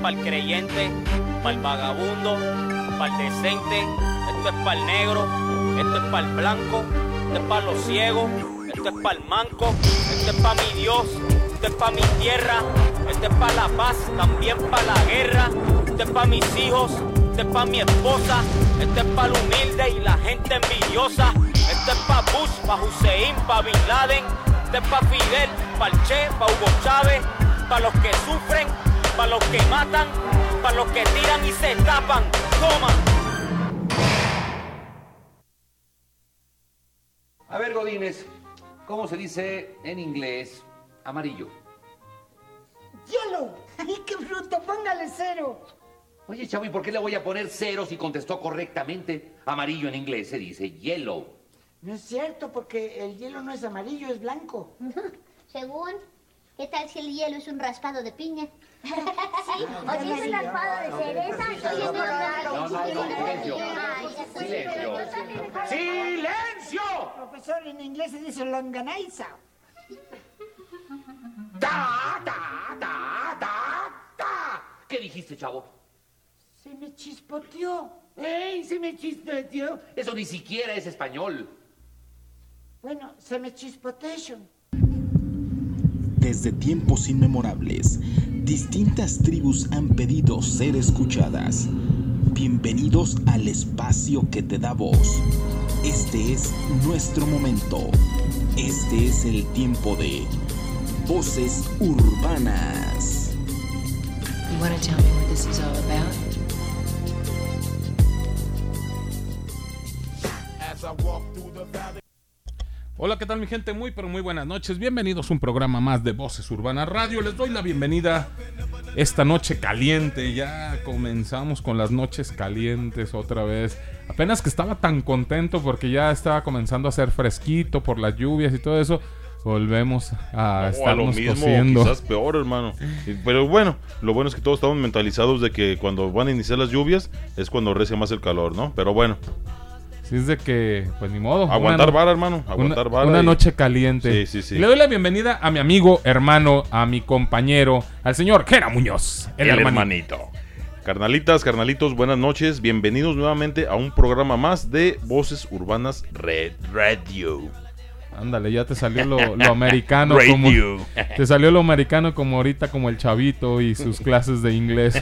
para el creyente, para el vagabundo, para el decente, esto es para el negro, esto es para el blanco, esto es para los ciegos, esto es para el manco, esto es para mi Dios, esto es para mi tierra, esto es para la paz, también para la guerra, esto es para mis hijos, esto es para mi esposa, esto es para el humilde y la gente envidiosa, esto es para Bush, para Hussein, para Bin Laden, esto es para Fidel, para el Che, para Hugo Chávez, para los que sufren, para los que matan, para los que tiran y se tapan. Toma. A ver, Godínez, ¿cómo se dice en inglés amarillo? Yellow. ¡Ay, qué bruto! Póngale cero. Oye, chavo, ¿y por qué le voy a poner cero si contestó correctamente? Amarillo en inglés se dice yellow. No es cierto, porque el hielo no es amarillo, es blanco. Según, ¿qué tal si el hielo es un raspado de piña? Sí, o si es un raspado de cereza, es no, no, silencio. Silencio. ¡Silencio! Profesor, en inglés se dice longaniza. ¡Ta, ta, ta, ta, ta! ¿Qué dijiste, chavo? Se me chispoteó. ¡Ey, se me chispoteó! Eso ni siquiera es español. Bueno, se me chispoteó. Desde tiempos inmemorables, distintas tribus han pedido ser escuchadas. Bienvenidos al espacio que te da voz. Este es nuestro momento. Este es el tiempo de Voces Urbanas. You want to tell me what this is all about? Hola, ¿qué tal mi gente? Muy pero muy buenas noches. Bienvenidos a un programa más de Voces Urbanas Radio. Les doy la bienvenida esta noche caliente. Ya comenzamos con las noches calientes otra vez. Apenas que estaba tan contento porque ya estaba comenzando a hacer fresquito por las lluvias y todo eso. Volvemos a a lo mismo, quizás peor, hermano. Pero bueno, lo bueno es que todos estamos mentalizados de que cuando van a iniciar las lluvias es cuando recia más el calor, ¿no? Pero bueno, Si es de que, pues ni modo. aguantar vara, hermano. Aguantar una, vara. una y- noche caliente. Sí, sí, sí. Y le doy la bienvenida a mi amigo, hermano, a mi compañero, al señor Gera Muñoz. El, hermanito. Carnalitas, carnalitos, buenas noches. Bienvenidos nuevamente a un programa más de Voces Urbanas Red Radio. Ándale, ya te salió lo, lo americano. Como, te salió lo americano como ahorita, como el chavito y sus clases de inglés.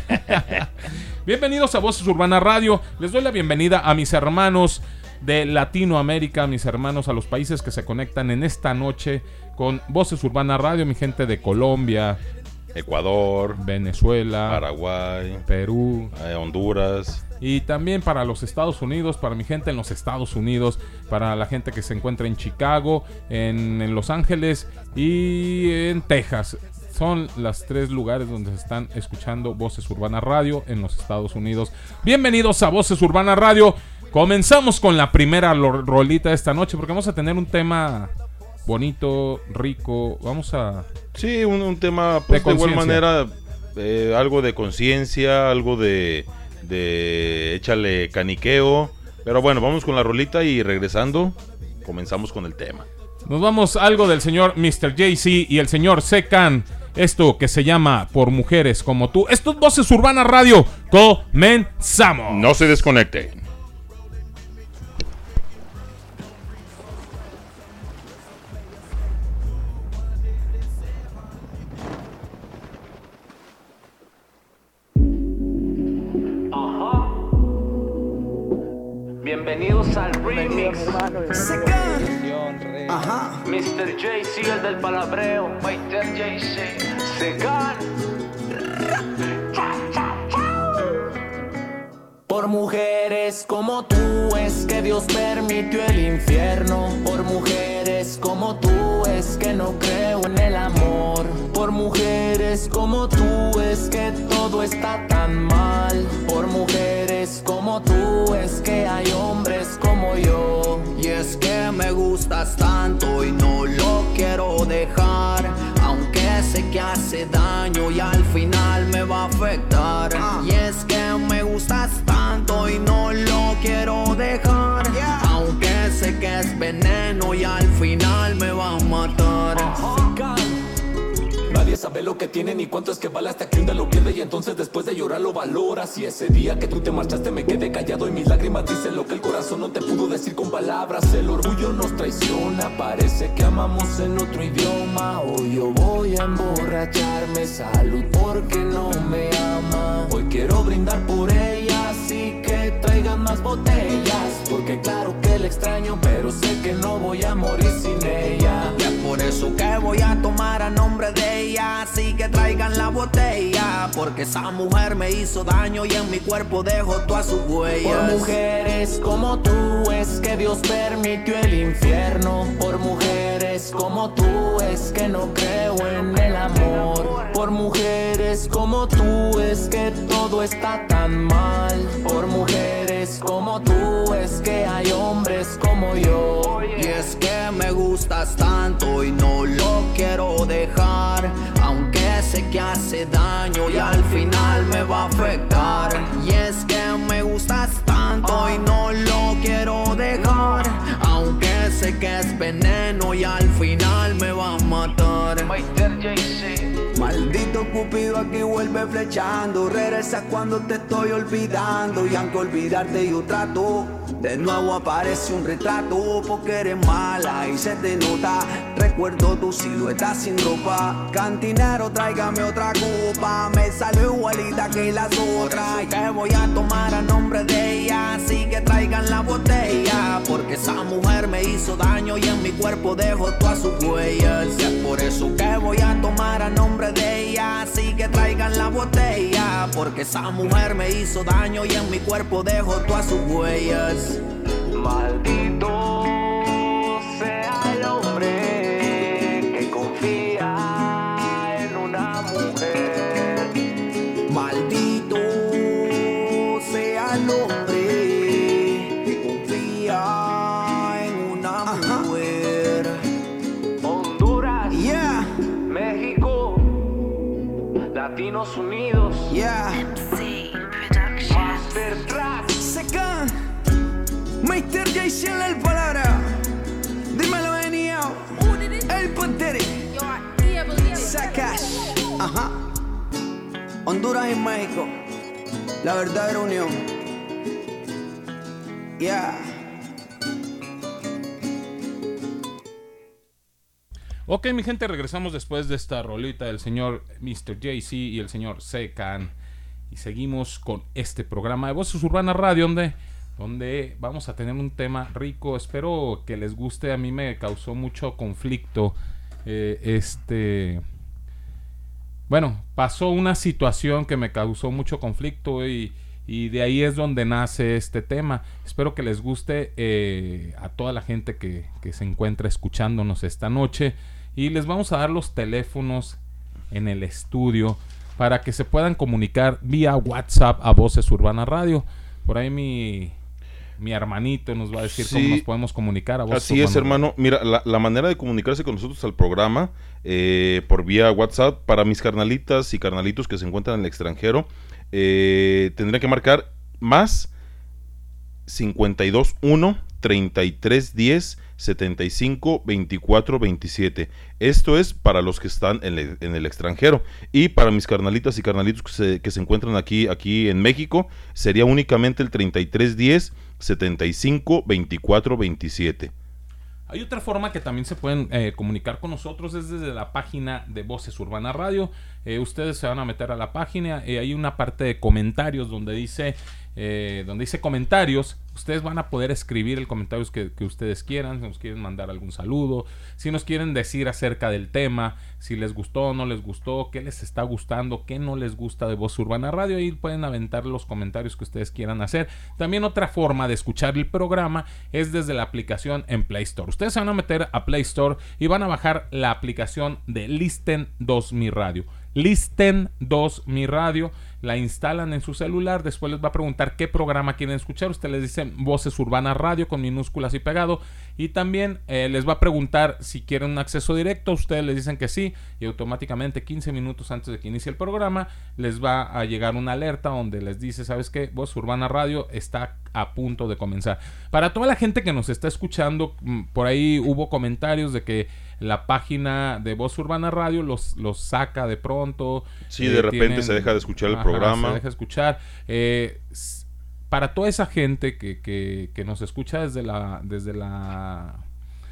Bienvenidos a Voces Urbana Radio. Les doy la bienvenida a mis hermanos de Latinoamérica, mis hermanos a los países que se conectan en esta noche con Voces Urbana Radio, mi gente de Colombia, Ecuador, Venezuela, Paraguay, Perú, eh, Honduras. Y también para los Estados Unidos, para mi gente en los Estados Unidos, para la gente que se encuentra en Chicago, en, en Los Ángeles y en Texas. Son las tres lugares donde se están escuchando Voces Urbanas Radio en los Estados Unidos. Bienvenidos a Voces Urbanas Radio. Comenzamos con la primera rolita de esta noche porque vamos a tener un tema bonito, rico. Vamos a... Sí, un, un tema, pues, de, igual conciencia. manera, eh, algo de conciencia, algo de, de échale caniqueo. Pero bueno, vamos con la rolita y regresando, comenzamos con el tema. Nos vamos a algo del señor Mr. JC y el señor Secan. Esto que se llama Por Mujeres como tú. Esto es Voces Urbanas Radio. Comenzamos. No se desconecten. Bienvenidos al remix. Mr. JC, el del palabreo. Mr. JC. Segan. Por mujeres como tú es que Dios permitió el infierno. Por mujeres como tú es que no creo en el amor. Por mujeres como tú es que todo está tan mal. Por mujeres como tú es que hay hombres como yo. Y es que me gustas tanto y no lo quiero dejar. Aunque sé que hace daño y al final me va a afectar. Y es que me gustas tanto y no lo quiero dejar. Aunque sé que es veneno y al final me va a matar. Sabe lo que tiene ni cuánto es que vale hasta que un día lo pierde y entonces después de llorar lo valoras. Y ese día que tú te marchaste me quedé callado y mis lágrimas dicen lo que el corazón no te pudo decir con palabras. El orgullo nos traiciona, parece que amamos en otro idioma. Hoy yo voy a emborracharme, salud porque no me ama. Hoy quiero brindar por ella, así que traigan más botellas. Porque claro que la extraño, pero sé que no voy a morir sin ella. Y es por eso que voy a tomar a nombre de ella. Así que traigan la botella. Porque esa mujer me hizo daño y en mi cuerpo dejó todas sus huellas. Por mujeres como tú es que Dios permitió el infierno. Por mujeres como tú es que no creo en el amor. Por mujeres como tú es que todo está tan mal. Por mujeres como tú es que hay hombres como yo. Y es que me gustas tanto y no lo quiero dejar. Aunque sé que hace daño y al final me va a afectar. Y es que me gustas tanto y no lo quiero dejar. Aunque sé que es veneno y al final me va a matar. Cupido aquí vuelve flechando. Regresa cuando te estoy olvidando. Y aunque olvidarte yo trato, de nuevo aparece un retrato. Porque eres mala y se te nota. Recuerdo tu silueta sin ropa. Cantinero, tráigame otra copa. Me salió igualita que las otras. Que voy a tomar a nombre de ella. Así que traigan la botella. Porque esa mujer me hizo daño y en mi cuerpo dejó todas sus huellas. Es por eso que voy a tomar a nombre de ella. Así que traigan la botella. Porque esa mujer me hizo daño y en mi cuerpo dejó todas sus huellas. Maldito Jason el palabra. Dímelo, Enio. El Panteri. Sakash. Ajá. Honduras y México. La verdadera unión. Yeah. Ok, mi gente, regresamos después de esta rolita del señor Mr. JC y el señor Secan. Y seguimos con este programa de Voces Urbanas Radio, donde, donde vamos a tener un tema rico. Espero que les guste. A mí me causó mucho conflicto. eh, este. Bueno, pasó una situación que me causó mucho conflicto y, de ahí es donde nace este tema. Espero que les guste eh, a toda la gente que, que se encuentra escuchándonos esta noche. Y les vamos a dar los teléfonos en el estudio para que se puedan comunicar vía WhatsApp a Voces Urbana Radio. Por ahí mi, mi hermanito nos va a decir cómo nos podemos comunicar a Voces Así es, hermano. Mira, la, la manera de comunicarse con nosotros al programa eh, por vía WhatsApp para mis carnalitas y carnalitos que se encuentran en el extranjero, eh, tendrían que marcar más 521 3310 75 24 27. Esto es para los que están en, el- en el extranjero. Y para mis carnalitas y carnalitos que se, que se encuentran aquí, aquí en México, sería únicamente el 3310 75 24 27. Hay otra forma que también se pueden eh, comunicar con nosotros, es desde la página de Voces Urbana Radio. Eh, ustedes se van a meter a la página, eh, hay una parte de comentarios donde dice, eh, donde dice comentarios. Ustedes van a poder escribir el comentario que, ustedes quieran, si nos quieren mandar algún saludo, si nos quieren decir acerca del tema, si les gustó o no les gustó, qué les está gustando, qué no les gusta de Voz Urbana Radio. Ahí pueden aventar los comentarios que ustedes quieran hacer. También otra forma de escuchar el programa es desde la aplicación en Play Store. Ustedes se van a meter a Play Store y van a bajar la aplicación de Listen 2 Mi Radio. Listen 2 Mi Radio. La instalan en su celular, después les va a preguntar qué programa quieren escuchar, usted les dice Voces Urbanas Radio con minúsculas y pegado y también eh, les va a preguntar si quieren un acceso directo, ustedes les dicen que sí y automáticamente 15 minutos antes de que inicie el programa les va a llegar una alerta donde les dice, ¿sabes qué? Voz Urbana Radio está a punto de comenzar. Para toda la gente que nos está escuchando, mm, por ahí hubo comentarios de que la página de Voz Urbana Radio los, los saca de pronto. Sí, de repente se deja de escuchar el programa. Se deja de escuchar. Eh, para toda esa gente que, que, que, nos escucha desde la, desde la,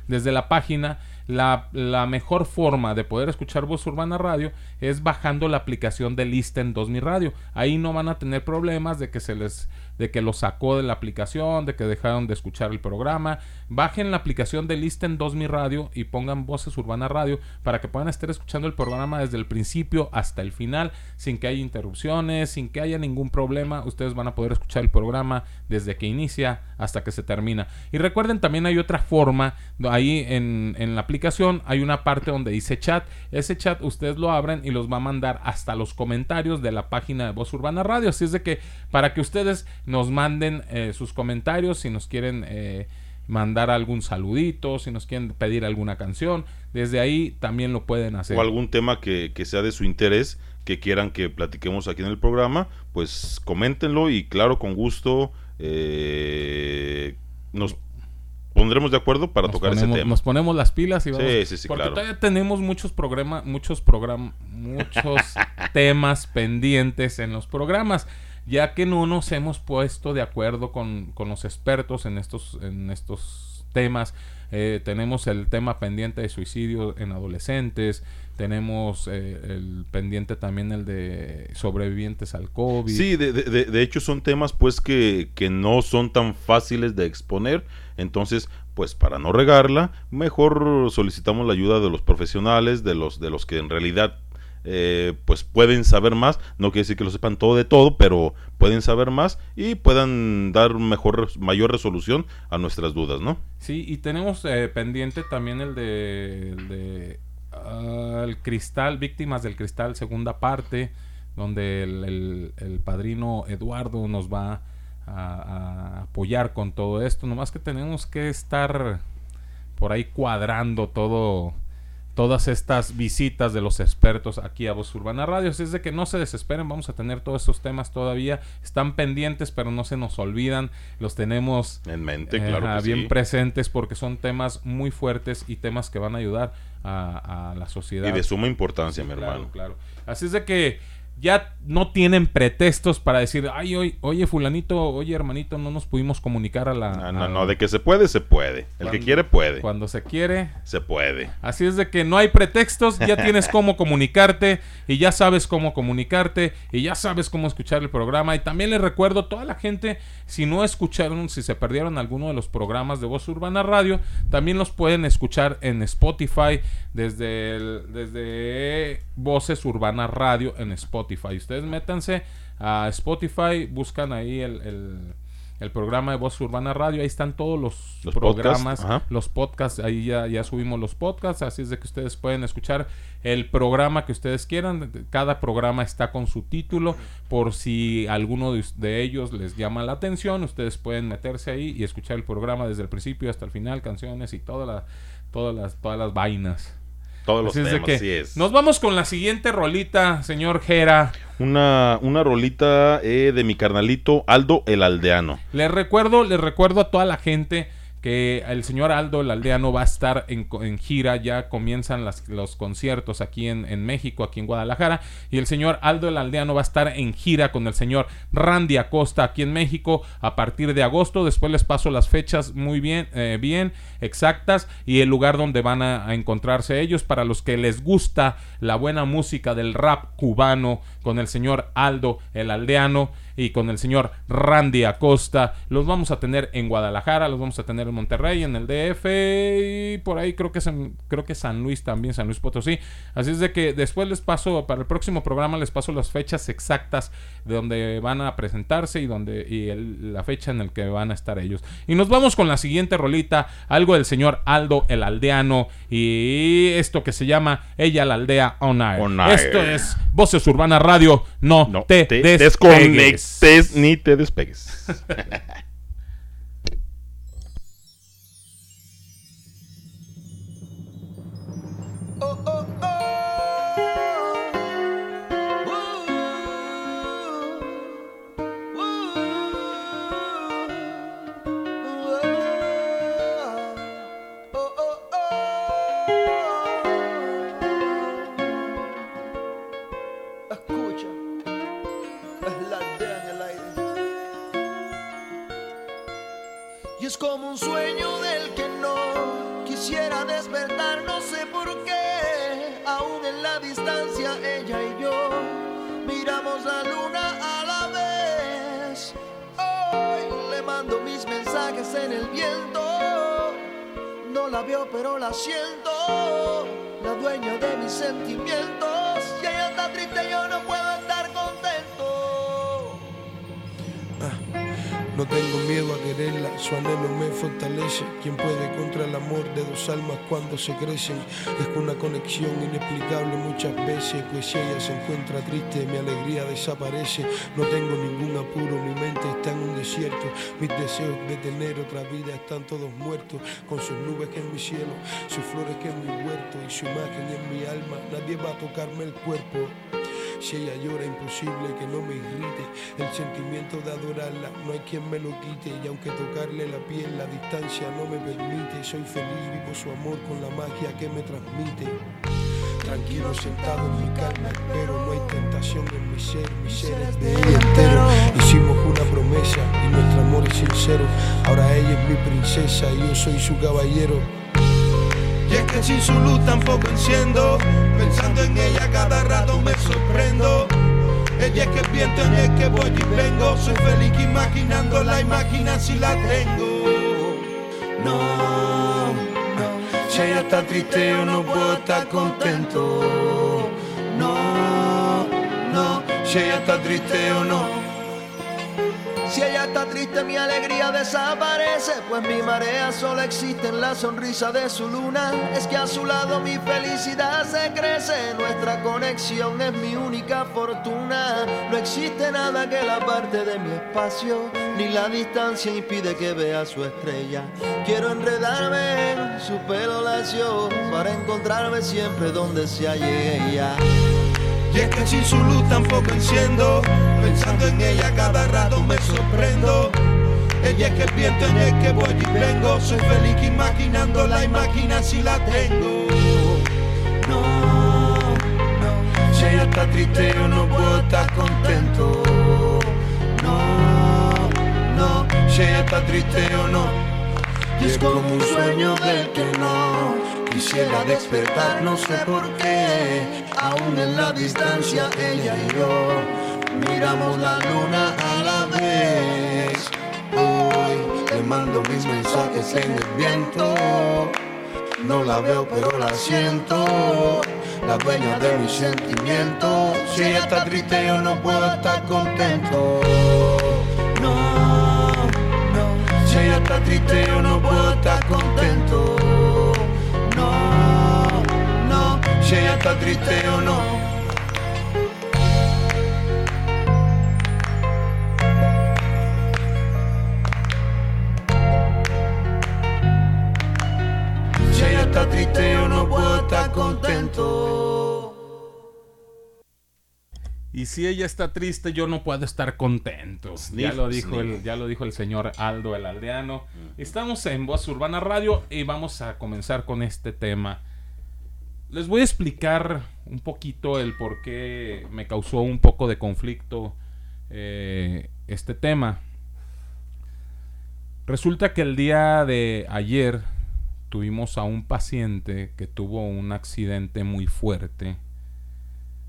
desde la página, la, la, mejor forma de poder escuchar Voz Urbana Radio es bajando la aplicación de Listen 2000 Radio. Ahí no van a tener problemas de que se les de que lo sacó de la aplicación, de que dejaron de escuchar el programa. Bajen la aplicación de Listen 2000 Radio y pongan Voces Urbana Radio para que puedan estar escuchando el programa desde el principio hasta el final, sin que haya interrupciones, sin que haya ningún problema. Ustedes van a poder escuchar el programa desde que inicia hasta que se termina. Y recuerden, también hay otra forma, ahí en, en la aplicación hay una parte donde dice chat. Ese chat ustedes lo abren y los va a mandar hasta los comentarios de la página de Voz Urbana Radio. Así es de que para que ustedes nos manden eh, sus comentarios si nos quieren eh, mandar algún saludito, si nos quieren pedir alguna canción, desde ahí también lo pueden hacer. O algún tema que, sea de su interés, que quieran que platiquemos aquí en el programa, pues coméntenlo y claro, con gusto eh, nos pondremos de acuerdo para tocar ese tema. Nos ponemos las pilas y vamos. Sí, sí, sí, porque todavía tenemos muchos programas, muchos programas, muchos temas pendientes en los programas ya que no nos hemos puesto de acuerdo con, los expertos en estos, en estos temas. Eh, tenemos el tema pendiente de suicidio en adolescentes, tenemos eh, el pendiente también el de sobrevivientes al COVID. Sí, de, de, de hecho son temas pues que, que, no son tan fáciles de exponer, entonces pues para no regarla, mejor solicitamos la ayuda de los profesionales, de los, de los que en realidad eh, pues pueden saber más, no quiere decir que lo sepan todo de todo, pero pueden saber más y puedan dar mejor, mayor resolución a nuestras dudas, ¿no? Sí, y tenemos eh, pendiente también el de, el cristal, víctimas del cristal, segunda parte, donde el, padrino Eduardo nos va a, a, apoyar con todo esto, nomás que tenemos que estar por ahí cuadrando todo todas estas visitas de los expertos aquí a Voz Urbana Radio. es de que no se desesperen, vamos a tener todos estos temas todavía. Están pendientes, pero no se nos olvidan. Los tenemos en mente, claro. bien presentes porque son temas muy fuertes y temas que van a ayudar a, la sociedad. Y de suma importancia, mi hermano. Claro. Así es de que ya no tienen pretextos para decir, ay, oye, oye, fulanito, oye, hermanito, no nos pudimos comunicar a la... No, no, no, de que se puede, se puede. El que quiere, puede. Cuando se quiere... Se puede. Así es de que no hay pretextos, ya tienes cómo comunicarte y ya sabes cómo comunicarte y ya sabes cómo escuchar el programa. Y también les recuerdo a toda la gente, si no escucharon, si se perdieron alguno de los programas de Voz Urbana Radio, también los pueden escuchar en Spotify desde, desde Voces Urbana Radio en Spotify. Ustedes métanse a Spotify, buscan ahí el, programa de Voz Urbana Radio, ahí están todos los, programas, los podcasts, ahí ya, ya subimos los podcasts, así es de que ustedes pueden escuchar el programa que ustedes quieran, cada programa está con su título, por si alguno de, ellos les llama la atención, ustedes pueden meterse ahí y escuchar el programa desde el principio hasta el final, canciones y toda la, todas, las, todas las vainas. Todos los temas, así es. Nos vamos con la siguiente rolita, señor Jera. Una, una rolita eh, de mi carnalito Aldo el Aldeano. Les recuerdo, les recuerdo a toda la gente que el señor Aldo, el aldeano, va a estar en, gira, ya comienzan los conciertos aquí en, México, aquí en Guadalajara, y el señor Aldo, el aldeano, va a estar en gira con el señor Randy Acosta aquí en México a partir de agosto, después les paso las fechas muy bien, eh, bien exactas, y el lugar donde van a, encontrarse ellos, para los que les gusta la buena música del rap cubano con el señor Aldo, el aldeano, y con el señor Randy Acosta. Los vamos a tener en Guadalajara, los vamos a tener en Monterrey, en el DF y por ahí creo que, San, creo que San Luis también, San Luis Potosí. Así es de que después les paso, para el próximo programa les paso las fechas exactas de donde van a presentarse y, donde, y el- la fecha en el que van a estar ellos. Y nos vamos con la siguiente rolita, algo del señor Aldo el Aldeano y esto que se llama Ella la Aldea On Air. On Air. Esto es Voces Urbana Radio, no, No te, te desconectes. Desconectes ni te despegues. mensajes en el viento. No la veo, pero la siento. La dueña de mis sentimientos. Si ella está triste, yo no puedo No tengo miedo a quererla, su anhelo me fortalece. Quien puede contra el amor de dos almas cuando se crecen? Es una conexión inexplicable muchas veces, pues si ella se encuentra triste, mi alegría desaparece. No tengo ningún apuro, mi mente está en un desierto. Mis deseos de tener otra vida están todos muertos, con sus nubes que en mi cielo, sus flores que en mi huerto y su imagen en mi alma. Nadie va a tocarme el cuerpo. Si ella llora, imposible que no me irrite. El sentimiento de adorarla, no hay quien me lo quite. Y aunque tocarle la piel, la distancia no me permite. Soy feliz, vivo su amor con la magia que me transmite. Tranquilo, sentado en mi calma, espero. No hay tentación en mi ser, mi ser es de ella entero. Hicimos una promesa y nuestro amor es sincero. Ahora ella es mi princesa y yo soy su caballero. Es que sin su luz tampoco enciendo. Pensando en ella cada rato me sorprendo. Ella es que el viento en el que voy y vengo. Soy feliz imaginándola y máquina si la tengo. No, no. Si ella está triste yo no puedo estar contento. No, no. Si ella está triste o no. Si ella está triste, mi alegría desaparece, pues mi marea solo existe en la sonrisa de su luna. Es que a su lado mi felicidad se crece, nuestra conexión es mi única fortuna. No existe nada que la parte de mi espacio, ni la distancia impide que vea su estrella. Quiero enredarme en su pelo lacio para encontrarme siempre donde se halle ella. Y es que sin su luz tampoco enciendo. Pensando en ella cada rato me sorprendo. Ella es que viento en el que voy y vengo. Soy feliz imaginándola y máquina si la tengo. No, no. Si ella está triste yo no puedo estar contento. No, no. Si ella está triste o no. Y es como un sueño del que no quisiera despertar, no sé por qué. Aún en la distancia ella y yo miramos la luna a la vez. Hoy le mando mis mensajes en el viento. No la veo pero la siento. La dueña de mis sentimientos. Si ella está triste yo no puedo estar contento. No, no. Si ella está triste yo no puedo estar contento. Si ella está triste o no. Si ella está triste yo no puedo estar contento. Y si ella está triste, yo no puedo estar contento. ya lo dijo el, ya lo dijo el señor Aldo el aldeano. Estamos en Voz Urbana Radio y vamos a comenzar con este tema. Les voy a explicar un poquito el por qué me causó un poco de conflicto eh, este tema. Resulta que el día de ayer tuvimos a un paciente que tuvo un accidente muy fuerte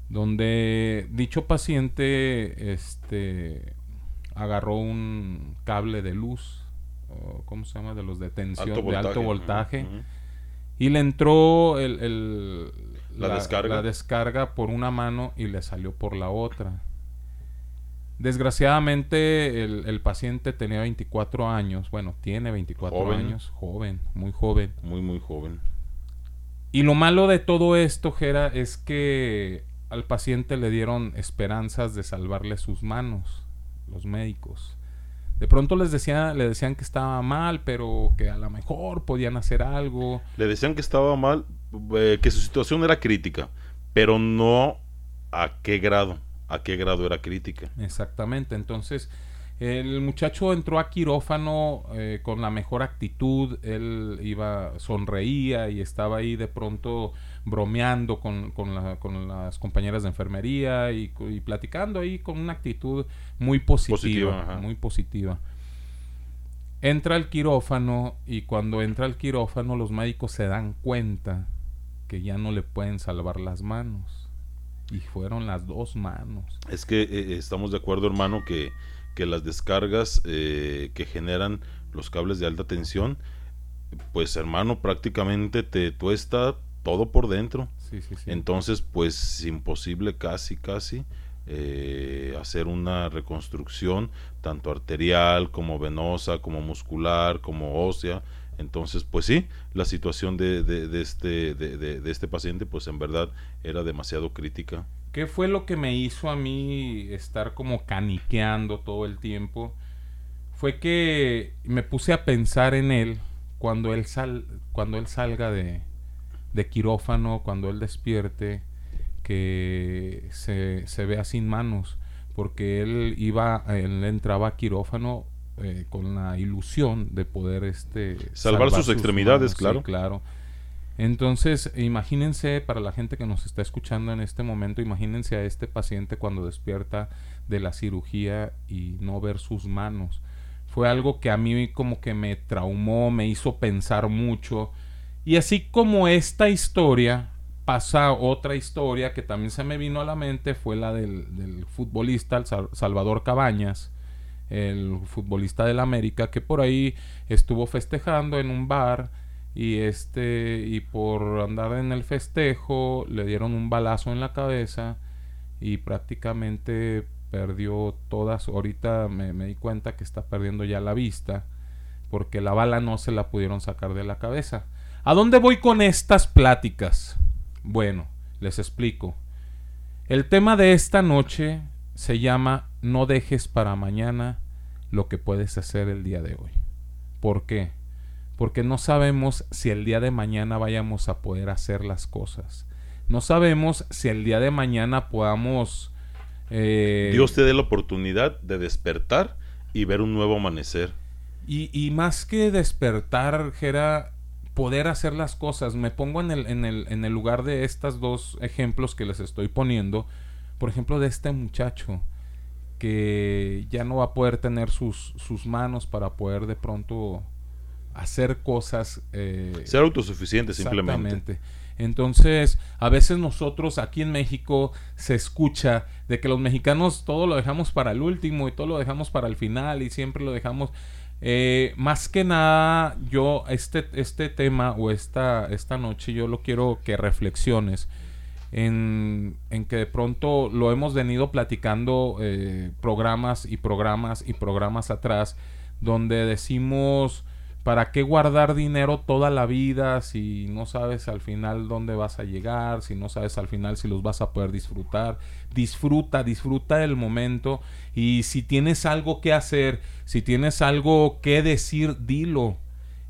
donde dicho paciente este agarró un cable de luz, o ¿cómo se llama? De los de tensión, Alto de alto voltaje. voltaje. Y le entró el, el- La descarga. la descarga por una mano y le salió por la otra. Desgraciadamente el, el paciente tenía 24 años, bueno, tiene 24 Joven. años, joven, muy joven. Muy, muy joven. Y lo malo de todo esto, Jera, es que al paciente le dieron esperanzas de salvarle sus manos, los médicos. De pronto les decía, le decían que estaba mal, pero que a lo mejor podían hacer algo. Le decían que estaba mal, eh, que su situación era crítica, pero no a qué grado, a qué grado era crítica. Exactamente, entonces el muchacho entró a quirófano eh, con la mejor actitud, él iba, sonreía y estaba ahí de pronto bromeando con, con la- con las compañeras de enfermería y, platicando ahí con una actitud muy positiva, muy positiva. Entra al quirófano y cuando entra al quirófano los médicos se dan cuenta que ya no le pueden salvar las manos. Y fueron las dos manos. Es que eh, estamos de acuerdo, hermano, que, que las descargas eh, que generan los cables de alta tensión, pues hermano, prácticamente te tuesta todo por dentro. Sí, sí, sí. Entonces, pues es imposible casi, casi eh, hacer una reconstrucción tanto arterial como venosa, como muscular, como ósea. Entonces, pues sí, la situación de, de- de este, de este paciente, pues en verdad era demasiado crítica. ¿Qué fue lo que me hizo a mí estar como caniqueando todo el tiempo? Fue que me puse a pensar en él cuando él, sal, cuando él salga de, de quirófano, cuando él despierte, que se, se vea sin manos, porque él iba, él entraba a quirófano eh, con la ilusión de poder este Salvar sus extremidades, claro. claro. Entonces, imagínense, para la gente que nos está escuchando en este momento, imagínense a este paciente cuando despierta de la cirugía y no ver sus manos. Fue algo que a mí como que me traumó, me hizo pensar mucho. Y así como esta historia, pasa otra historia que también se me vino a la mente, fue la del, del futbolista el Sal- Salvador Cabañas, el futbolista del América, que por ahí estuvo festejando en un bar y este y por andar en el festejo le dieron un balazo en la cabeza y prácticamente perdió todas. Ahorita me, me di cuenta que está perdiendo ya la vista porque la bala no se la pudieron sacar de la cabeza ¿a dónde voy con estas pláticas? bueno les explico el tema de esta noche se llama No dejes para mañana lo que puedes hacer el día de hoy. ¿Por qué? Porque no sabemos si el día de mañana vayamos a poder hacer las cosas. No sabemos si el día de mañana podamos... eh, Dios te dé la oportunidad de despertar y ver un nuevo amanecer. Y, y más que despertar, Jera, poder hacer las cosas. Me pongo en el, en, el, en el lugar de estos dos ejemplos que les estoy poniendo. Por ejemplo, de este muchacho que ya no va a poder tener sus, sus manos para poder de pronto hacer cosas. eh, Ser autosuficiente simplemente. Entonces, a veces nosotros aquí en México se escucha de que los mexicanos todo lo dejamos para el último y todo lo dejamos para el final y siempre lo dejamos. Eh, más que nada, yo este, este tema o esta, esta noche yo lo quiero que reflexiones en, en que de pronto lo hemos venido platicando eh, programas y programas y programas atrás donde decimos ¿Para qué guardar dinero toda la vida si no sabes al final dónde vas a llegar, si no sabes al final si los vas a poder disfrutar? Disfruta, disfruta del momento y si tienes algo que hacer, si tienes algo que decir, dilo.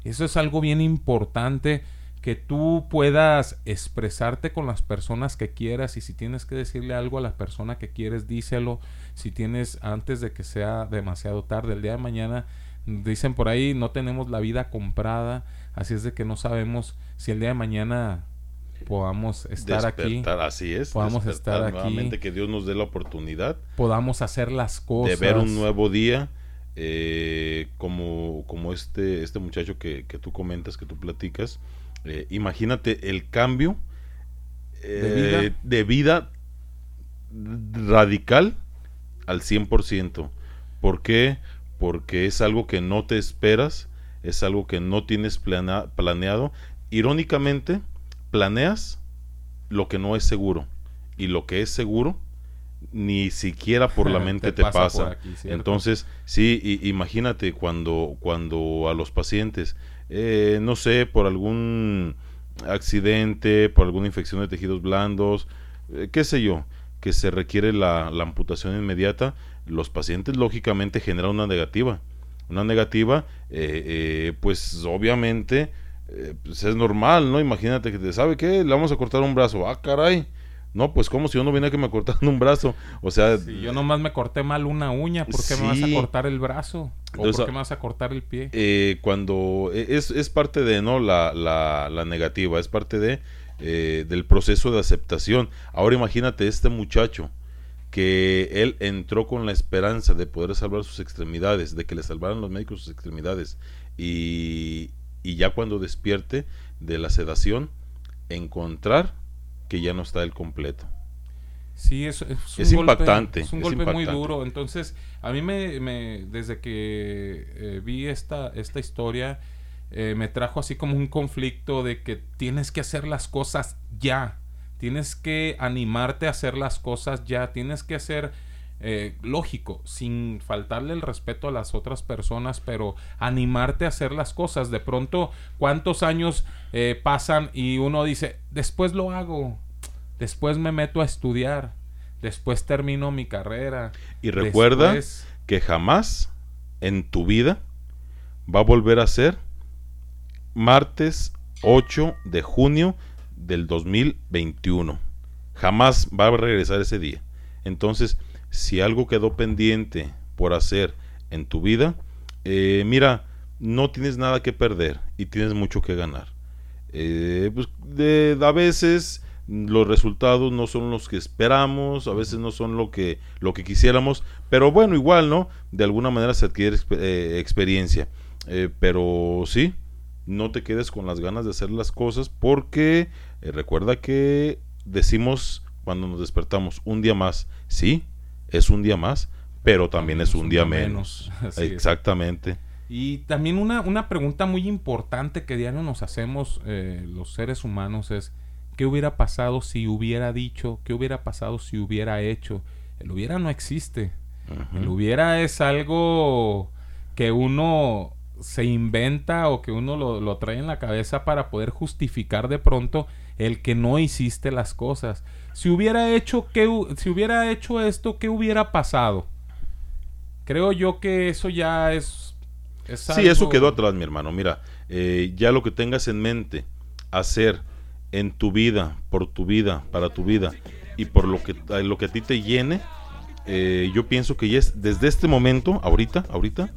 Eso es algo bien importante que tú puedas expresarte con las personas que quieras y si tienes que decirle algo a la persona que quieres, díselo. Si tienes antes de que sea demasiado tarde, el día de mañana dicen por ahí no tenemos la vida comprada, así es de que no sabemos si el día de mañana podamos estar aquí, así es. podamos estar aquí, nuevamente, que Dios nos dé la oportunidad podamos hacer las cosas, de ver un nuevo día, eh, como, como este, este muchacho que, que tú comentas, que tú platicas. Eh, imagínate el cambio ¿De eh, de vida radical al 100%. ¿Por qué? Porque es algo que no te esperas, es algo que no tienes plana- planeado. Irónicamente, planeas lo que no es seguro y lo que es seguro ni siquiera por la mente Te te, pasa. Entonces, sí, i- imagínate cuando, cuando a los pacientes, eh, no sé, por algún accidente, por alguna infección de tejidos blandos, eh, qué sé yo, que se requiere la, la amputación inmediata, los pacientes lógicamente generan una negativa. Una negativa, eh, eh, pues obviamente eh, pues es normal, ¿no? Imagínate que te sabe que le vamos a cortar un brazo. Ah, caray. No, pues como si yo no que me cortaran un brazo. O sea, Si yo nomás me corté mal una uña, ¿por qué me vas a cortar el brazo? ¿O Entonces, por qué me vas a cortar el pie? eh, cuando e- es, es parte de no la, la, la negativa, es parte de eh, del proceso de aceptación. Ahora imagínate este muchacho que él entró con la esperanza de poder salvar sus extremidades, de que le salvaran los médicos sus extremidades y, y ya cuando despierte de la sedación encontrar que ya no está el completo. Sí, es, es, un Es golpe- impactante, Es un es golpe muy duro. Entonces, a mí me, me- desde que eh, vi esta, esta historia, eh, me trajo así como un conflicto de que tienes que hacer las cosas ya. Tienes que animarte a hacer las cosas ya. Tienes que hacer, eh, lógico, sin faltarle el respeto a las otras personas, pero animarte a hacer las cosas. De pronto, ¿cuántos años eh, pasan y uno dice, después lo hago? Después me meto a estudiar. Después termino mi carrera. Y recuerda Después- que jamás en tu vida va a volver a ser martes 8 de junio del 2021. Jamás va a regresar ese día. Entonces, si algo quedó pendiente por hacer en tu vida, eh, mira, no tienes nada que perder y tienes mucho que ganar. Eh, pues, a veces los resultados no son los que esperamos, a veces no son lo que, lo que quisiéramos, pero bueno, igual, ¿no? De alguna manera se adquiere eh, experiencia. Pero sí, no te quedes con las ganas de hacer las cosas porque eh, recuerda que decimos cuando nos despertamos un día más, sí, es un día más, pero también es un día menos. Es. Exactamente. Y también una, una pregunta muy importante que diario nos hacemos eh, los seres humanos es, ¿qué hubiera pasado si hubiera dicho? ¿Qué hubiera pasado si hubiera hecho? El hubiera no existe. El hubiera es algo que uno se inventa o que uno lo, lo trae en la cabeza para poder justificar de pronto el que no hiciste las cosas. Si hubiera hecho, ¿qué hu- si hubiera hecho esto, ¿qué hubiera pasado? Creo yo que eso ya es... es Sí, eso quedó atrás, mi hermano. Mira, eh, ya lo que tengas en mente hacer en tu vida, por tu vida, para tu vida y por lo que, lo que a ti te llene, eh, yo pienso que ya es desde este momento, ahorita, ahorita,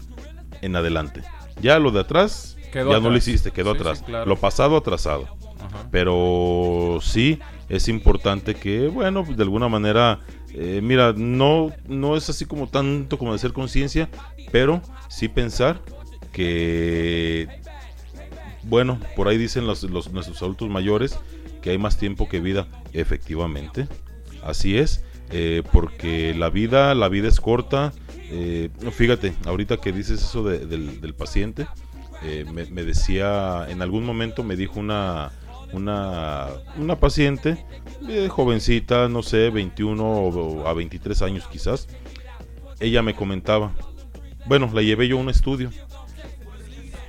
en adelante. Ya lo de atrás, Quedó ya no lo atrás. hiciste, quedó Sí, sí, atrás. claro. Lo pasado, atrasado. Ajá. Pero sí es importante que, bueno, de alguna manera, eh, mira, no, no es así como tanto como de hacer conciencia, pero sí pensar que, bueno, por ahí dicen los, los- nuestros adultos mayores que hay más tiempo que vida, efectivamente, así es, eh, porque la vida, la vida es corta. Eh, fíjate, ahorita que dices eso de- del, paciente, eh, me, decía, en algún momento me dijo una, una, una paciente, eh, jovencita, no sé, 21 o, o a 23 años quizás, ella me comentaba, bueno, la llevé yo a un estudio,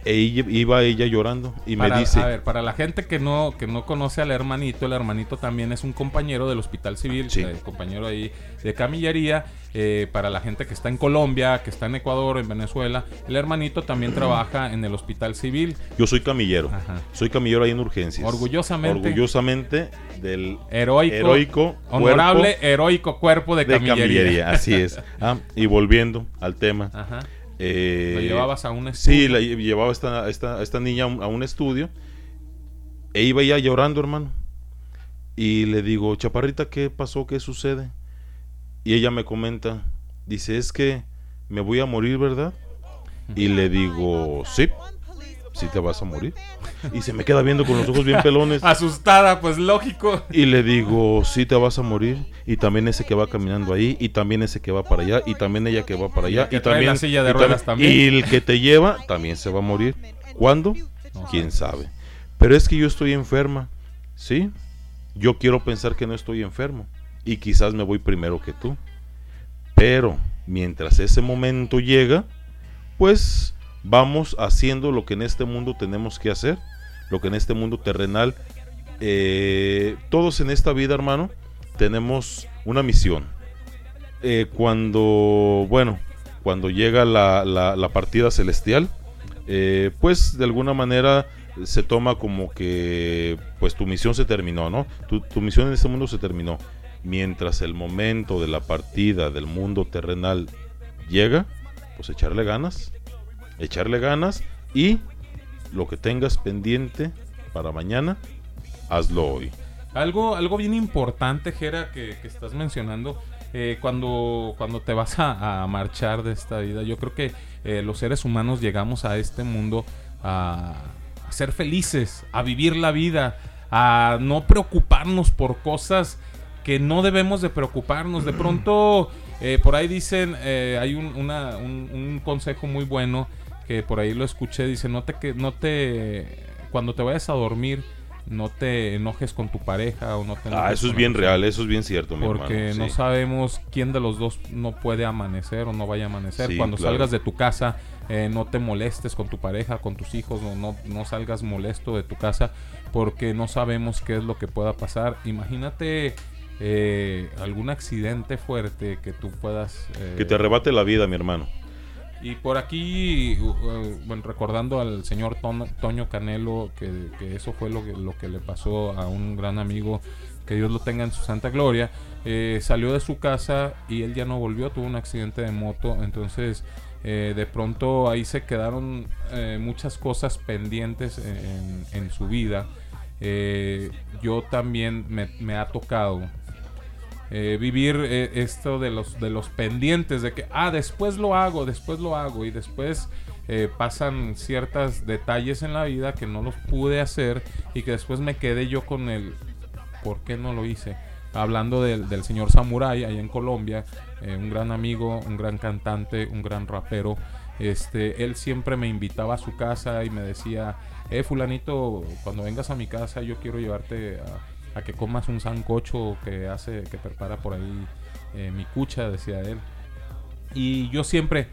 e iba ella llorando y Para- me dice, A ver, para la gente que no, que no conoce al hermanito, el hermanito también es un compañero del Hospital Civil, eh, compañero ahí de camillería. eh, para la gente que está en Colombia, que está en Ecuador, en Venezuela, el hermanito también trabaja en el Hospital Civil. yo soy camillero, soy camillero ahí en urgencias. Orgullosamente. Orgullosamente del Heroico, heroico honorable, cuerpo heroico cuerpo de, camillería. así es. Ah, y volviendo al tema. Ajá. Eh, Lo llevabas a un Sí, estudio. la lle- llevaba a esta, esta, esta niña a un, a un estudio. E iba ya llorando, hermano. Y le digo, Chaparrita, ¿qué pasó? ¿Qué sucede? Y ella me comenta, dice, es que me voy a morir, ¿verdad? Y le digo, sí, sí te vas a morir. Y se me queda viendo con los ojos bien pelones. Asustada, pues lógico. Y le digo, sí te vas a morir. Y también ese que va caminando ahí. Y también ese que va para allá. Y también ella que va para allá. Y trae también, la silla de y ruedas también. Y el que te lleva también se va a morir. ¿Cuándo? ¿Quién sabe? Pero es que yo estoy enferma. ¿Sí? Yo quiero pensar que no estoy enfermo. Y quizás me voy primero que tú. Pero mientras ese momento llega, pues vamos haciendo lo que en este mundo tenemos que hacer, lo que en este mundo terrenal, eh, todos en esta vida, hermano, tenemos una misión. Eh, cuando, bueno, cuando llega la, la- partida celestial, eh, pues de alguna manera se toma como que, pues tu misión se terminó, ¿no? Tu, tu misión en este mundo se terminó. Mientras el momento de la partida del mundo terrenal llega, pues echarle ganas, echarle ganas y lo que tengas pendiente para mañana, hazlo hoy. Algo, algo bien importante, Jera, que, que estás mencionando, eh, cuando, cuando te vas a, a marchar de esta vida, yo creo que eh, los seres humanos llegamos a este mundo a, a ser felices, a vivir la vida, a no preocuparnos por cosas que no debemos de preocuparnos. De pronto, eh, por ahí dicen, eh, hay un, una- un- un consejo muy bueno que por ahí lo escuché, dice, no te, que, no te, cuando te vayas a dormir, no te enojes con tu pareja o no te Ah, eso es bien real, eso es bien cierto, mi Porque hermano. no sí. sabemos quién de los dos no puede amanecer o no vaya a amanecer. Sí, Cuando claro. salgas de tu casa, eh, no te molestes con tu pareja, con tus hijos, no, no, no salgas molesto de tu casa porque no sabemos qué es lo que pueda pasar. Imagínate eh, algún accidente fuerte que tú puedas... eh, Que te arrebate la vida, mi hermano. Y por aquí, bueno, recordando al señor Toño Canelo, que, que eso fue lo que, lo que le pasó a un gran amigo, que Dios lo tenga en su santa gloria, eh, salió de su casa y él ya no volvió, tuvo un accidente de moto, entonces eh, de pronto ahí se quedaron eh, muchas cosas pendientes en, en su vida. Eh, yo también me, me ha tocado eh, vivir eh, esto de los, de los pendientes, de que, ah, después lo hago, después lo hago, y después eh, pasan ciertos detalles en la vida que no los pude hacer y que después me quedé yo con el, ¿por qué no lo hice? Hablando del, del señor Samurai allá en Colombia, un gran amigo, un gran cantante, un gran rapero. Este, él siempre me invitaba a su casa y me decía, eh, fulanito, cuando vengas a mi casa yo quiero llevarte a, a que comas un sancocho que hace, que prepara por ahí eh, mi cucha, decía él. Y yo siempre,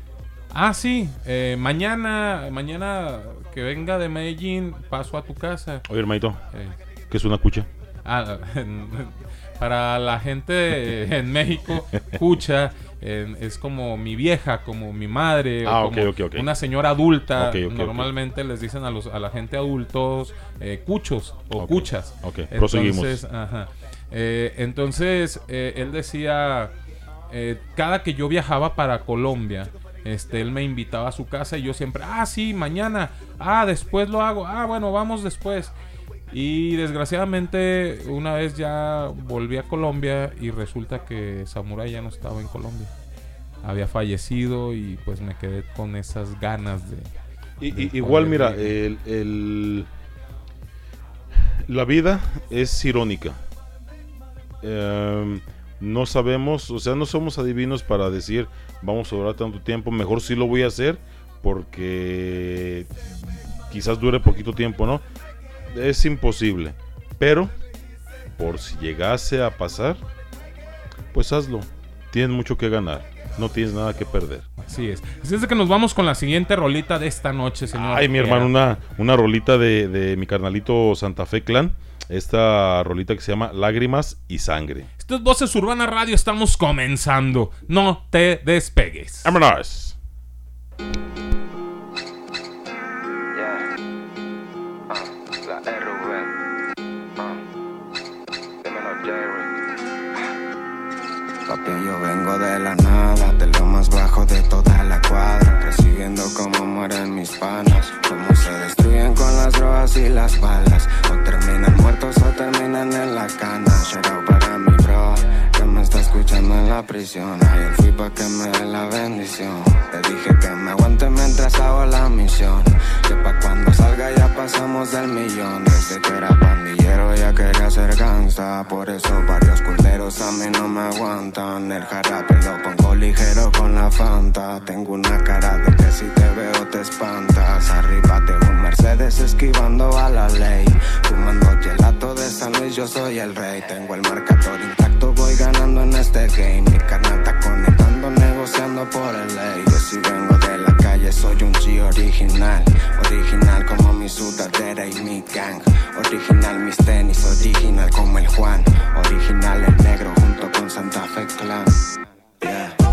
ah, sí, eh, mañana, mañana que venga de Medellín, paso a tu casa. Oye, hermanito, Eh, ¿qué es una cucha? Ah, para la gente en México, cucha eh, es como mi vieja, como mi madre, o Ah, como una señora adulta. Normalmente les dicen a, los, a la gente adultos eh, cuchos o cuchas. ok, proseguimos. Entonces, ajá. Eh, entonces eh, él decía, eh, cada que yo viajaba para Colombia, este, él me invitaba a su casa y yo siempre, ah, sí, mañana, ah, después lo hago, ah, bueno, vamos después. Y desgraciadamente una vez ya volví a Colombia y resulta que Samurai ya no estaba en Colombia. Había fallecido y pues me quedé con esas ganas de... Igual, mira, el, el- la vida es irónica. Em, no sabemos, o sea, no somos adivinos para decir vamos a durar tanto tiempo. Mejor sí lo voy a hacer porque quizás dure poquito tiempo, ¿no? Es imposible. Pero, por si llegase a pasar, pues hazlo. Tienes mucho que ganar. No tienes nada que perder. Así es. Así es que nos vamos con la siguiente rolita de esta noche, señor. Ay, mi hermano, una, una rolita de, de mi carnalito Santa Fe Clan. Esta rolita que se llama Lágrimas y Sangre. Esto es Voces Urbana Radio, estamos comenzando. No te despegues. ¡Vámonos! Yo vengo de la nada, de lo más bajo de toda la cuadra. Recibiendo como mueren mis panas, cómo se destruyen con las drogas y las balas. O terminan muertos o terminan en la cana. Shout out para mi bro, está escuchando en la prisión. Ayer fui pa' que me dé la bendición. Le dije que me aguante mientras hago la misión. Que pa' cuando salga ya pasamos del millón. Desde que era pandillero ya quería ser gangsta. Por eso varios culeros a mí no me aguantan. El jarabe lo pongo ligero con la fanta. Tengo una cara de que si te veo te espantas. Arriba de un Mercedes esquivando a la ley. Fumando gelato de San Luis, yo soy el rey. Tengo el marcador intacto, ganando en este game. Mi carnal está conectando, negociando por el ley. Yo si vengo de la calle, soy un G original. Original como mi sudadera y mi gang. Original mis tenis, original como el Juan. Original el negro junto con Santa Fe Clan. Yeah.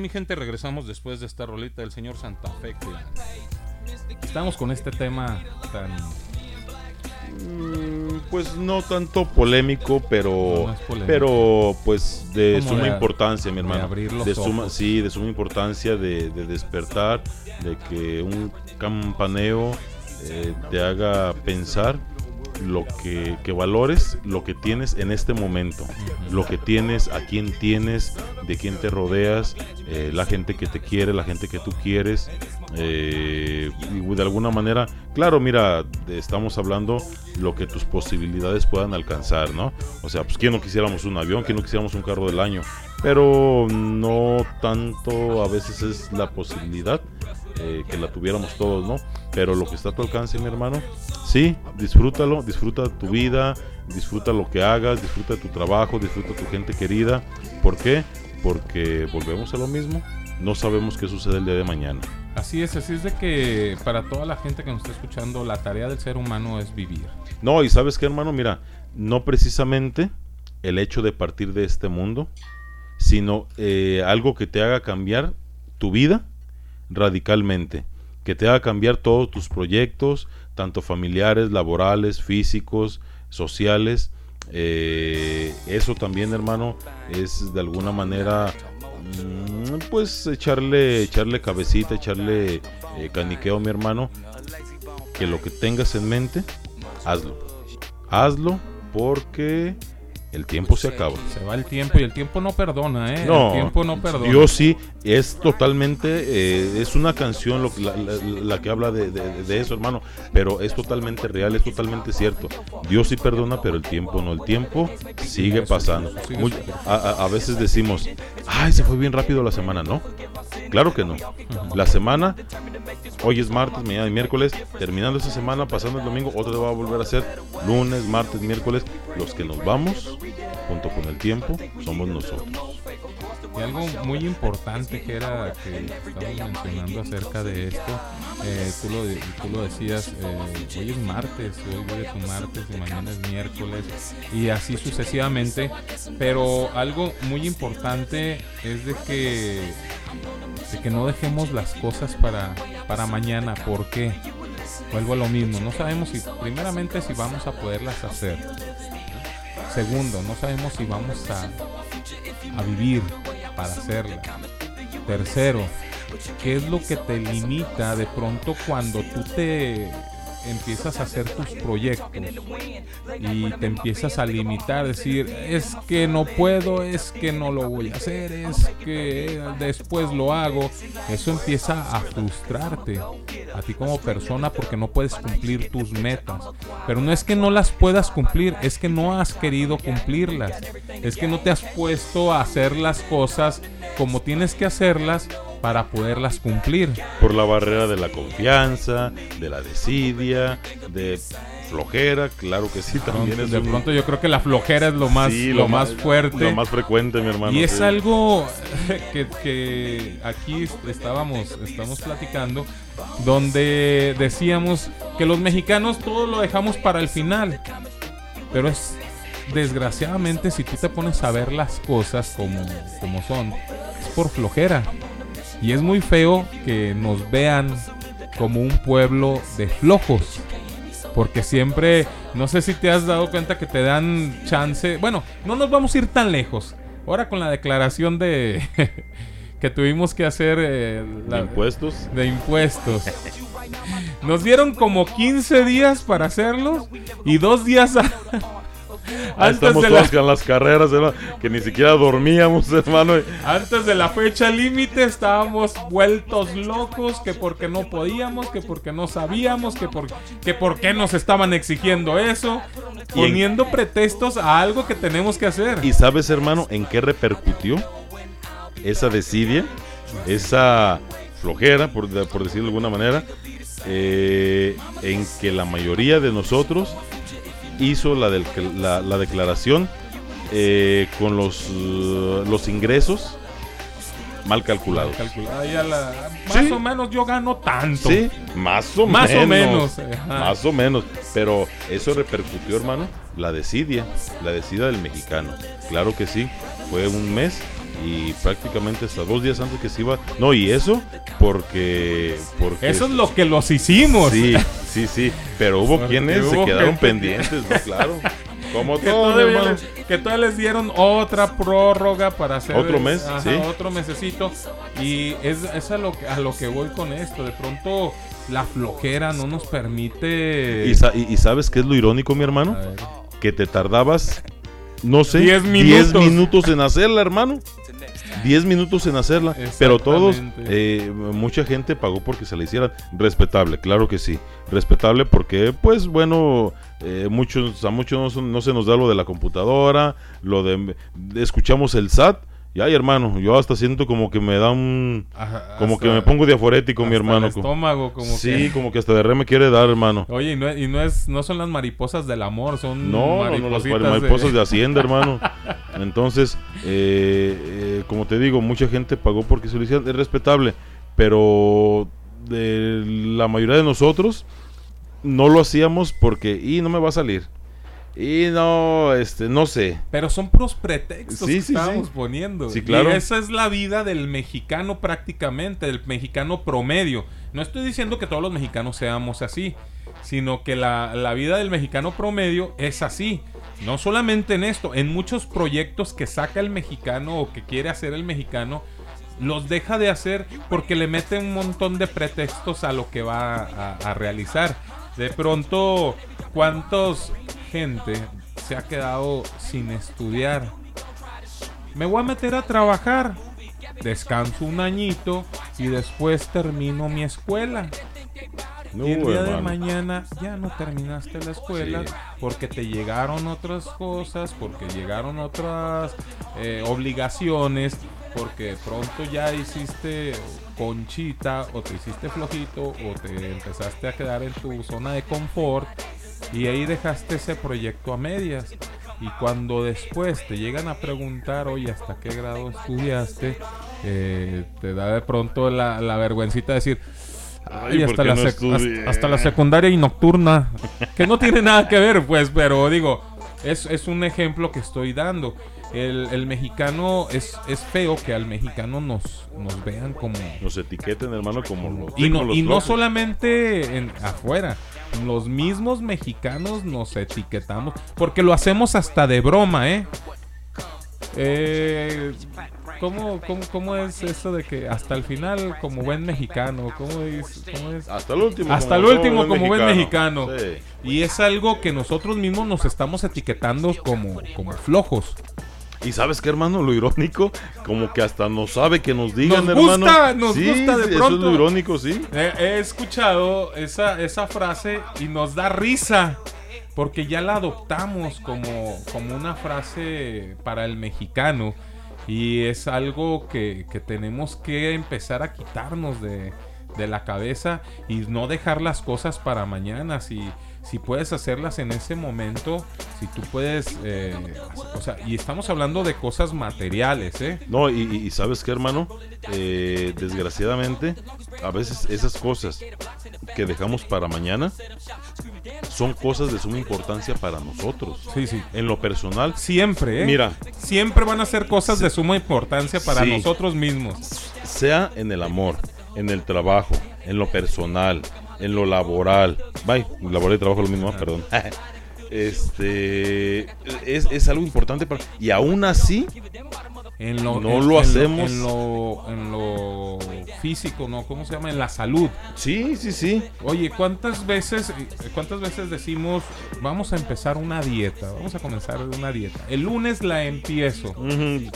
Mi gente, regresamos después de esta rolita del señor Santa Fe. Estamos con este tema tan. Mm, Pues no tanto polémico, pero No, no polémico. pero pues de suma de- importancia, mi de hermano. abrir los de suma, ojos. sí, de suma importancia de, de despertar, de que un campaneo eh, te haga pensar lo que, que valores lo que tienes en este momento, lo que tienes, a quién tienes, de quién te rodeas, eh, la gente que te quiere, la gente que tú quieres, eh, y de alguna manera, claro, mira, estamos hablando lo que tus posibilidades puedan alcanzar, ¿no? O sea, pues quién no quisiéramos un avión, quién no quisiéramos un carro del año, pero no tanto a veces es la posibilidad eh, que la tuviéramos todos, ¿no? Pero lo que está a tu alcance, mi hermano, sí, disfrútalo, disfruta tu vida, disfruta lo que hagas, disfruta tu trabajo, disfruta tu gente querida. ¿Por qué? Porque volvemos a lo mismo, no sabemos qué sucede el día de mañana. Así es, así es de que para toda la gente que nos está escuchando, la tarea del ser humano es vivir. No, y sabes qué, hermano, mira, no precisamente el hecho de partir de este mundo, sino eh, algo que te haga cambiar tu vida radicalmente, que te haga cambiar todos tus proyectos, tanto familiares, laborales, físicos, sociales. Eh, eso también, hermano, es de alguna manera, mm, pues echarle, echarle cabecita, echarle eh, caniqueo, mi hermano, que lo que tengas en mente, hazlo. Hazlo porque el tiempo se acaba. Se va el tiempo y el tiempo no perdona, ¿eh? No, el tiempo no perdona. Dios sí, es totalmente, eh, es una canción lo, la, la- la que habla de, de- de eso, hermano, pero es totalmente real, es totalmente cierto. Dios sí perdona, pero el tiempo no, el tiempo sigue pasando. Muy- a, veces decimos, ay, se fue bien rápido la semana, ¿no? Claro que no. La semana, hoy es martes, mañana es miércoles, terminando esa semana, pasando el domingo, otra va a volver a ser lunes, martes, miércoles. Los que nos vamos, junto con el tiempo, somos nosotros. Y algo muy importante que era que estábamos mencionando acerca de esto, eh, tú, lo, tú lo decías, eh, hoy es martes, hoy es un martes y mañana es miércoles y así sucesivamente, pero algo muy importante es de que, de que no dejemos las cosas para, para mañana, ¿por qué? Vuelvo a lo mismo, no sabemos si, primeramente si vamos a poderlas hacer. Segundo, no sabemos si vamos a, a vivir para hacerla. Tercero, ¿qué es lo que te limita de pronto cuando tú te empiezas a hacer tus proyectos y te empiezas a limitar, decir, es que no puedo, es que no lo voy a hacer, es que después lo hago, eso empieza a frustrarte a ti como persona porque no puedes cumplir tus metas. Pero no es que no las puedas cumplir, es que no has querido cumplirlas. Es que no te has puesto a hacer las cosas como tienes que hacerlas para poderlas cumplir. Por la barrera de la confianza, de la desidia, de flojera, claro que sí, también es de un- pronto yo creo que la flojera es lo más, Sí, lo más fuerte. Lo más frecuente, mi hermano. Y es sí. algo que, que aquí est- estábamos, estamos platicando, donde decíamos que los mexicanos todo lo dejamos para el final. Pero es, desgraciadamente, si tú te pones a ver las cosas como, como son, es por flojera. Y es muy feo que nos vean como un pueblo de flojos. Porque siempre, no sé si te has dado cuenta que te dan chance. Bueno, no nos vamos a ir tan lejos. Ahora con la declaración de que tuvimos que hacer eh, ¿De impuestos? De impuestos. Nos dieron como 15 días para hacerlos y dos días a- antes estamos de la, todos con las carreras, hermano, que ni siquiera dormíamos, hermano. antes de la fecha límite estábamos vueltos locos que porque no podíamos, que porque no sabíamos, que por que por qué nos estaban exigiendo eso, Y en- poniendo pretextos a algo que tenemos que hacer. ¿Y sabes, hermano, en qué repercutió esa desidia, esa flojera, por, por decirlo de alguna manera? Eh, en que la mayoría de nosotros hizo la, del- la, la declaración eh, con los, eh, los ingresos mal calculados. La- más o menos yo gano tanto. Sí, más o Más o menos. menos, ajá. Más o menos. Pero eso repercutió, hermano, la desidia, la desidia del mexicano. Claro que sí, fue un mes y prácticamente hasta dos días antes que se iba. No, y eso porque. porque Eso es lo que los hicimos. Sí, sí, sí. Pero hubo Porque quienes se quedaron pendientes, ¿no? Claro. Como que, todo, todavía hermano. les, que todavía les dieron otra prórroga para hacer Otro mes, ajá, sí. otro mesecito y es, es a, lo que, a lo que voy con esto de pronto la flojera no nos permite ¿Y, sa- y- y sabes qué es lo irónico, mi hermano? Que te tardabas, no sé, Diez 10 minutos. minutos. en hacerla, hermano. 10 minutos en hacerla. Pero todos, eh, mucha gente pagó porque se la hicieran. Respetable, claro que sí. Respetable porque, pues bueno, eh, muchos, a muchos no, no se nos da lo de la computadora, lo de... Escuchamos el SAT. Y ay, hermano, yo hasta siento como que me da un... Ajá, como hasta- que me pongo diaforético, mi hermano. el estómago, como sí, que- como que hasta de re me quiere dar, hermano. Oye, y no, y no es no son las mariposas del amor, son No, no, no, las mariposas de Hacienda, hermano. Entonces, eh, eh, como te digo, mucha gente pagó porque se lo hicieron. Es respetable, pero de la mayoría de nosotros no lo hacíamos porque, y no me va a salir. Y no, este, no sé. Pero son puros pretextos Sí, que sí, estábamos sí. poniendo. Sí, claro. Y esa es la vida del mexicano prácticamente, del mexicano promedio. No estoy diciendo que todos los mexicanos seamos así, sino que la, la vida del mexicano promedio es así. No solamente en esto, en muchos proyectos que saca el mexicano o que quiere hacer el mexicano, los deja de hacer porque le mete un montón de pretextos a lo que va a, a realizar. De pronto, ¿cuántos gente se ha quedado sin estudiar. Me voy a meter a trabajar. Descanso un añito y después termino mi escuela. No, y el día de mañana ya no terminaste la escuela Sí. porque te llegaron otras cosas, porque llegaron otras eh, obligaciones, porque pronto ya hiciste conchita o te hiciste flojito o te empezaste a quedar en tu zona de confort y ahí dejaste ese proyecto a medias. Y cuando después te llegan a preguntar, oye, ¿hasta qué grado estudiaste? Eh, te da de pronto la, la vergüencita de decir, Ay, Ay, ¿por hasta, la no hasta- hasta la secundaria y nocturna. Que no tiene nada que ver, pues, pero digo, es, es un ejemplo que estoy dando. El, el mexicano es, es feo que al mexicano nos, nos vean como. Nos etiqueten, hermano, como los Y no, los y no solamente en, afuera. Los mismos mexicanos nos etiquetamos. Porque lo hacemos hasta de broma, ¿eh? Eh, ¿cómo, cómo, cómo es eso de que hasta el final, como buen mexicano? ¿Cómo es? ¿Cómo es? Hasta el último. Hasta el último, como buen mexicano. Sí. Y es algo que nosotros mismos nos estamos etiquetando como, como flojos. Y sabes qué, hermano, lo irónico, como que hasta no sabe que nos digan, Nos hermano. gusta, nos Sí, gusta de Eso es pronto. lo irónico, sí. He, he escuchado esa, esa frase y nos da risa. Porque ya la adoptamos como, como una frase para el mexicano. Y es algo que, que tenemos que empezar a quitarnos de, de la cabeza y no dejar las cosas para mañana. Si, si puedes hacerlas en ese momento, si tú puedes... eh, o sea, y estamos hablando de cosas materiales, ¿eh? No, y, sabes qué, hermano, Eh, desgraciadamente, a veces esas cosas que dejamos para mañana son cosas de suma importancia para nosotros. Sí, sí. En lo personal. Siempre, ¿eh? Mira, Siempre van a ser cosas de suma importancia para Sí. nosotros mismos. sea en el amor, en el trabajo, en lo personal, en lo laboral. Bye, laboral y trabajo lo mismo, Ah. perdón. Este es, es algo importante para y aún así En lo, no en- lo en hacemos. En lo, en lo físico, ¿no? ¿Cómo se llama? En la salud. Sí, sí, sí. Oye, ¿cuántas veces, cuántas veces decimos, vamos a empezar una dieta? Vamos a comenzar una dieta. El lunes la empiezo.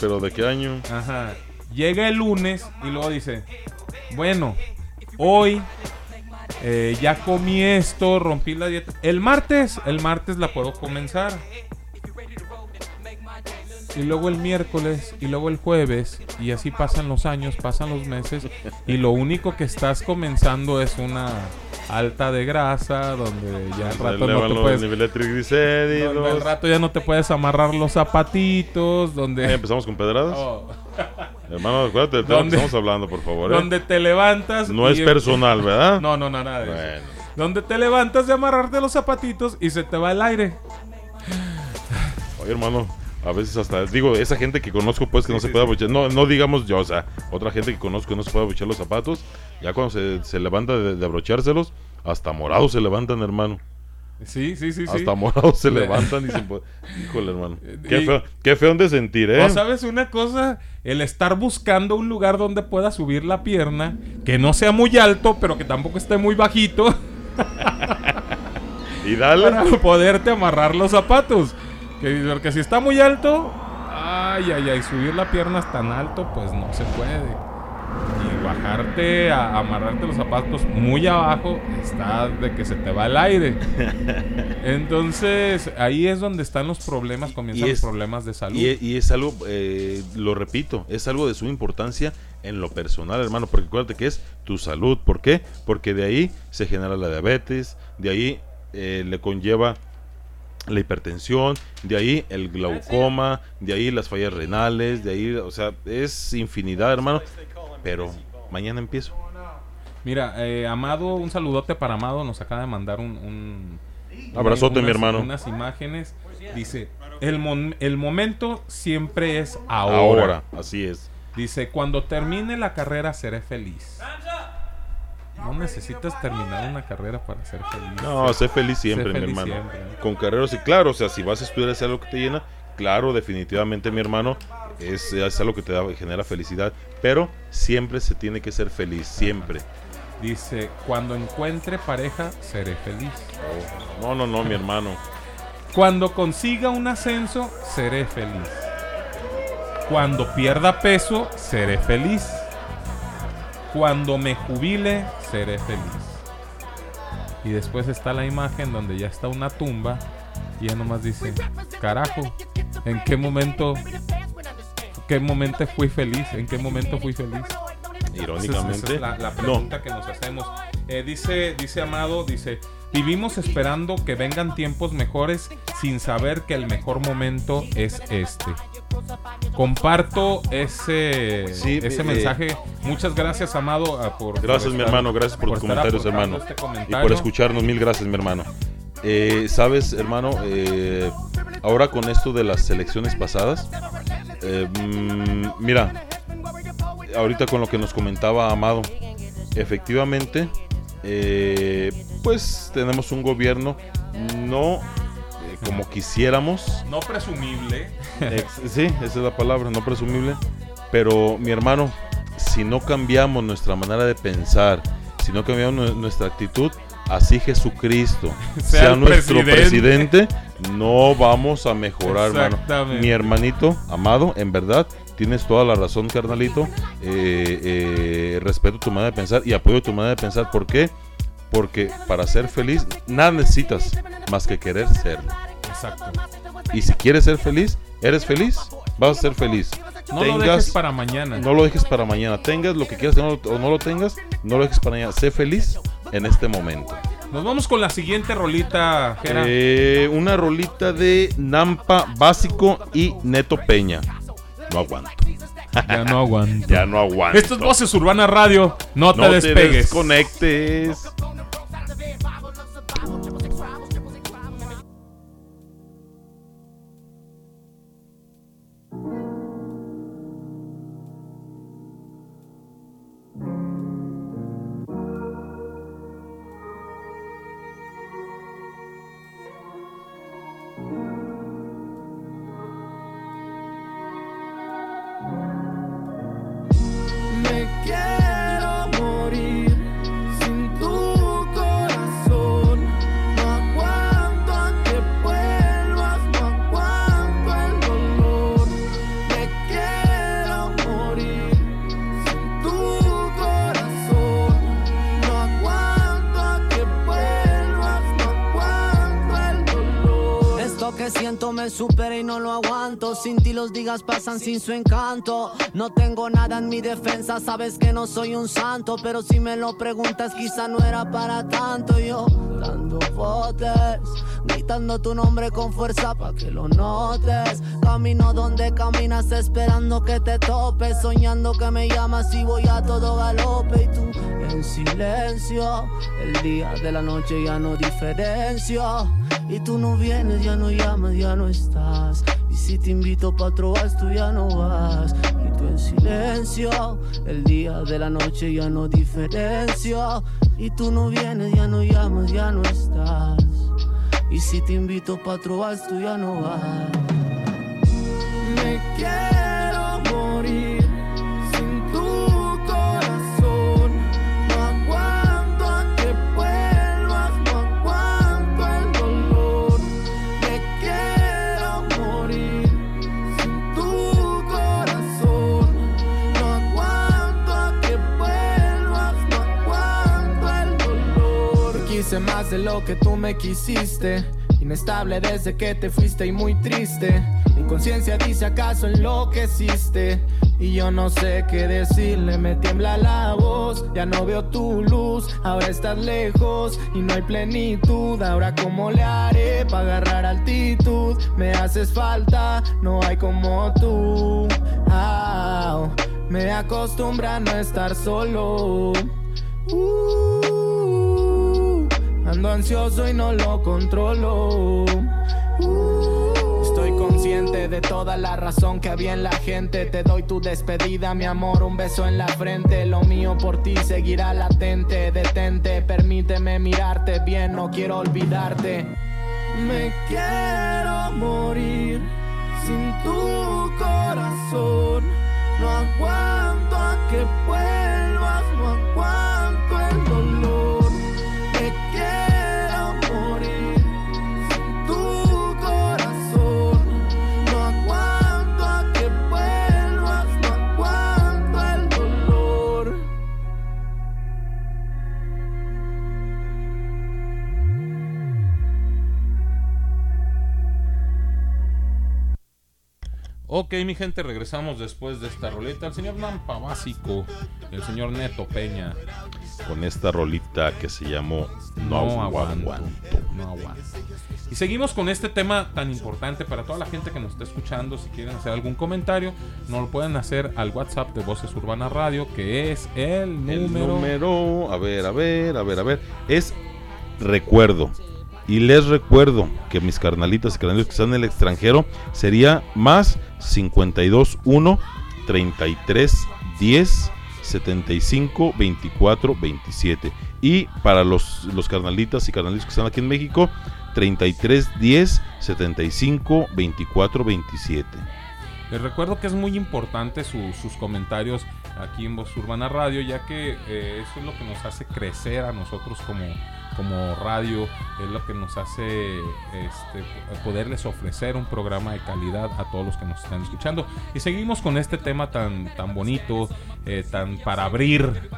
Pero ¿de qué año? Ajá. Llega el lunes y luego dice, bueno, hoy eh, ya comí esto, rompí la dieta. El martes, el martes la puedo comenzar. Y luego el miércoles, y luego el jueves, y así pasan los años, pasan los meses, y lo único que estás comenzando es una alta de grasa, donde ya al rato no te puedes... donde al rato ya no te puedes amarrar los zapatitos, donde... Eh, ¿Empezamos con pedradas? Oh. Hermano, acuérdate del tema que ¿Dónde- estamos hablando, por favor. ¿eh? Donde te levantas. No es personal, ¿verdad? No, no, no, nada de eso. Bueno. Donde te levantas de amarrarte los zapatitos y se te va el aire. Oye, hermano, a veces hasta digo, esa gente que conozco, pues que no se puede abrochar, no, no digamos yo, o sea, otra gente que conozco que no se puede abrochar los zapatos, ya cuando se, se levanta de, de abrochárselos, hasta morados se levantan, hermano. Sí, sí, sí, sí. Hasta morados se Le- levantan y se Híjole, hermano. Qué Y- feo, qué feo de sentir, ¿eh? O sabes una cosa, el estar buscando un lugar donde pueda subir la pierna, que no sea muy alto, pero que tampoco esté muy bajito, y dale. para poderte amarrar los zapatos. Que, porque si está muy alto, ay, ay, ay, subir la pierna tan alto, pues no se puede. Y bajarte a amarrarte los zapatos muy abajo, está de que se te va el aire. Entonces, ahí es donde están los problemas, comienzan los problemas de salud. Y, y es algo, eh, lo repito, es algo de suma importancia en lo personal, hermano, porque acuérdate que es tu salud. ¿Por qué? Porque de ahí se genera la diabetes, de ahí eh, le conlleva la hipertensión, de ahí el glaucoma, de ahí las fallas renales, de ahí, o sea, es infinidad, hermano. Pero mañana empiezo. Mira, eh, Amado, un saludote para Amado, nos acaba de mandar un... un Abrazote, mi hermano. Unas imágenes. Dice, el, mon- el momento siempre es ahora. Ahora, así es. Dice, cuando termine la carrera seré feliz. No necesitas terminar una carrera para ser feliz. No, sé feliz siempre, Sé mi feliz hermano. siempre. Con carreras, y claro, o sea, si vas a estudiar es algo que te llena, claro, definitivamente, mi hermano, es, es algo que te da, genera felicidad, pero siempre se tiene que ser feliz, siempre. Dice, cuando encuentre pareja seré feliz. No, no, no, mi hermano. Cuando consiga un ascenso, seré feliz. Cuando pierda peso, seré feliz. Cuando me jubile, seré feliz. Y después está la imagen donde ya está una tumba y ya nomás dice, carajo, ¿en qué momento, qué momento fui feliz? ¿En qué momento fui feliz? Irónicamente, Esa es la, la no. pregunta que nos hacemos. Eh, dice, dice Amado, dice, vivimos esperando que vengan tiempos mejores sin saber que el mejor momento es este. Comparto ese, Sí, ese eh, mensaje. Muchas gracias, Amado, ah, por... Gracias, por mi hermano, gracias por, tus estar comentarios, hermano. este y por escucharnos, mil gracias, mi hermano. Eh, Sabes, hermano, Eh, ahora con esto de las elecciones pasadas, eh, mm, mira, ahorita con lo que nos comentaba Amado, efectivamente, eh, pues tenemos un gobierno no eh, como quisiéramos. No presumible. Ex- sí, esa es la palabra, no presumible. Pero mi hermano, si no cambiamos nuestra manera de pensar, si no cambiamos nu- nuestra actitud, así Jesucristo Sea nuestro presidente. presidente, no vamos a mejorar, hermano. Mi hermanito, amado, en verdad, tienes toda la razón, carnalito. Eh, eh, respeto tu manera de pensar y apoyo tu manera de pensar. ¿Por qué? Porque para ser feliz, nada necesitas más que querer serlo. Exacto. Y si quieres ser feliz, eres feliz, vas a ser feliz. No lo dejes para mañana. No lo dejes para mañana. Tengas lo que quieras no o no lo tengas, no lo dejes para mañana. Sé feliz en este momento. Nos vamos con la siguiente rolita, Jera. Eh, una rolita de Nampa Básico y Neto Peña. No aguanto. Ya no aguanto. ya no aguanto. Esto es Voces Urbana Radio. No te No te despegues. desconectes. Siento me supera y no lo aguanto. Sin ti los días pasan sin su encanto. No tengo nada en mi defensa, sabes que no soy un santo. Pero si me lo preguntas, quizá no era para tanto. Yo dando botes, gritando tu nombre con fuerza pa' que lo notes. Camino donde caminas esperando que te topes. Soñando que me llamas y voy a todo galope. Y tú en silencio, el día de la noche ya no diferencio. Y tú no vienes, ya no llamas, ya no estás. Y si te invito pa' trobar, tú ya no vas. Y tú en silencio, el día de la noche ya no diferencio. Y tú no vienes, ya no llamas, ya no estás. Y si te invito pa' trobar, tú ya no vas. Me quiero morir quise más de lo que tú me quisiste. Inestable desde que te fuiste y muy triste. Mi conciencia dice acaso enloqueciste. Y yo no sé qué decirle, me tiembla la voz. Ya no veo tu luz, ahora estás lejos y no hay plenitud. Ahora, ¿cómo le haré para agarrar altitud? Me haces falta, no hay como tú. Me acostumbra a no estar solo. Uh, ando ansioso y no lo controlo. Estoy consciente de toda la razón que había en la gente. Te doy tu despedida, mi amor, un beso en la frente. Lo mío por ti seguirá latente. Detente, permíteme mirarte bien, no quiero olvidarte. Me quiero morir sin tu corazón. No aguanto a que vuelvas, no aguanto Ok, mi gente, regresamos después de esta roleta. El señor Nampa Básico, el señor Neto Peña. Con esta rolita que se llamó No, No aguanto. aguanto. No aguanto. Y seguimos con este tema tan importante para toda la gente que nos está escuchando. Si quieren hacer algún comentario, nos lo pueden hacer al WhatsApp de Voces Urbana Radio, que es el El número. número, a ver, a ver, a ver, a ver, es recuerdo. Y les recuerdo que mis carnalitas y carnalitos que están en el extranjero sería más 52 1 33 10 75 24 27. Y para los, los carnalitas y carnalitos que están aquí en México, 33 10 75 24 27. Les recuerdo que es muy importante su- sus comentarios aquí en Voz Urbana Radio, ya que eh, eso es lo que nos hace crecer a nosotros como, como radio, es lo que nos hace este, poderles ofrecer un programa de calidad a todos los que nos están escuchando. Y seguimos con este tema tan, tan bonito, eh, tan para abrir,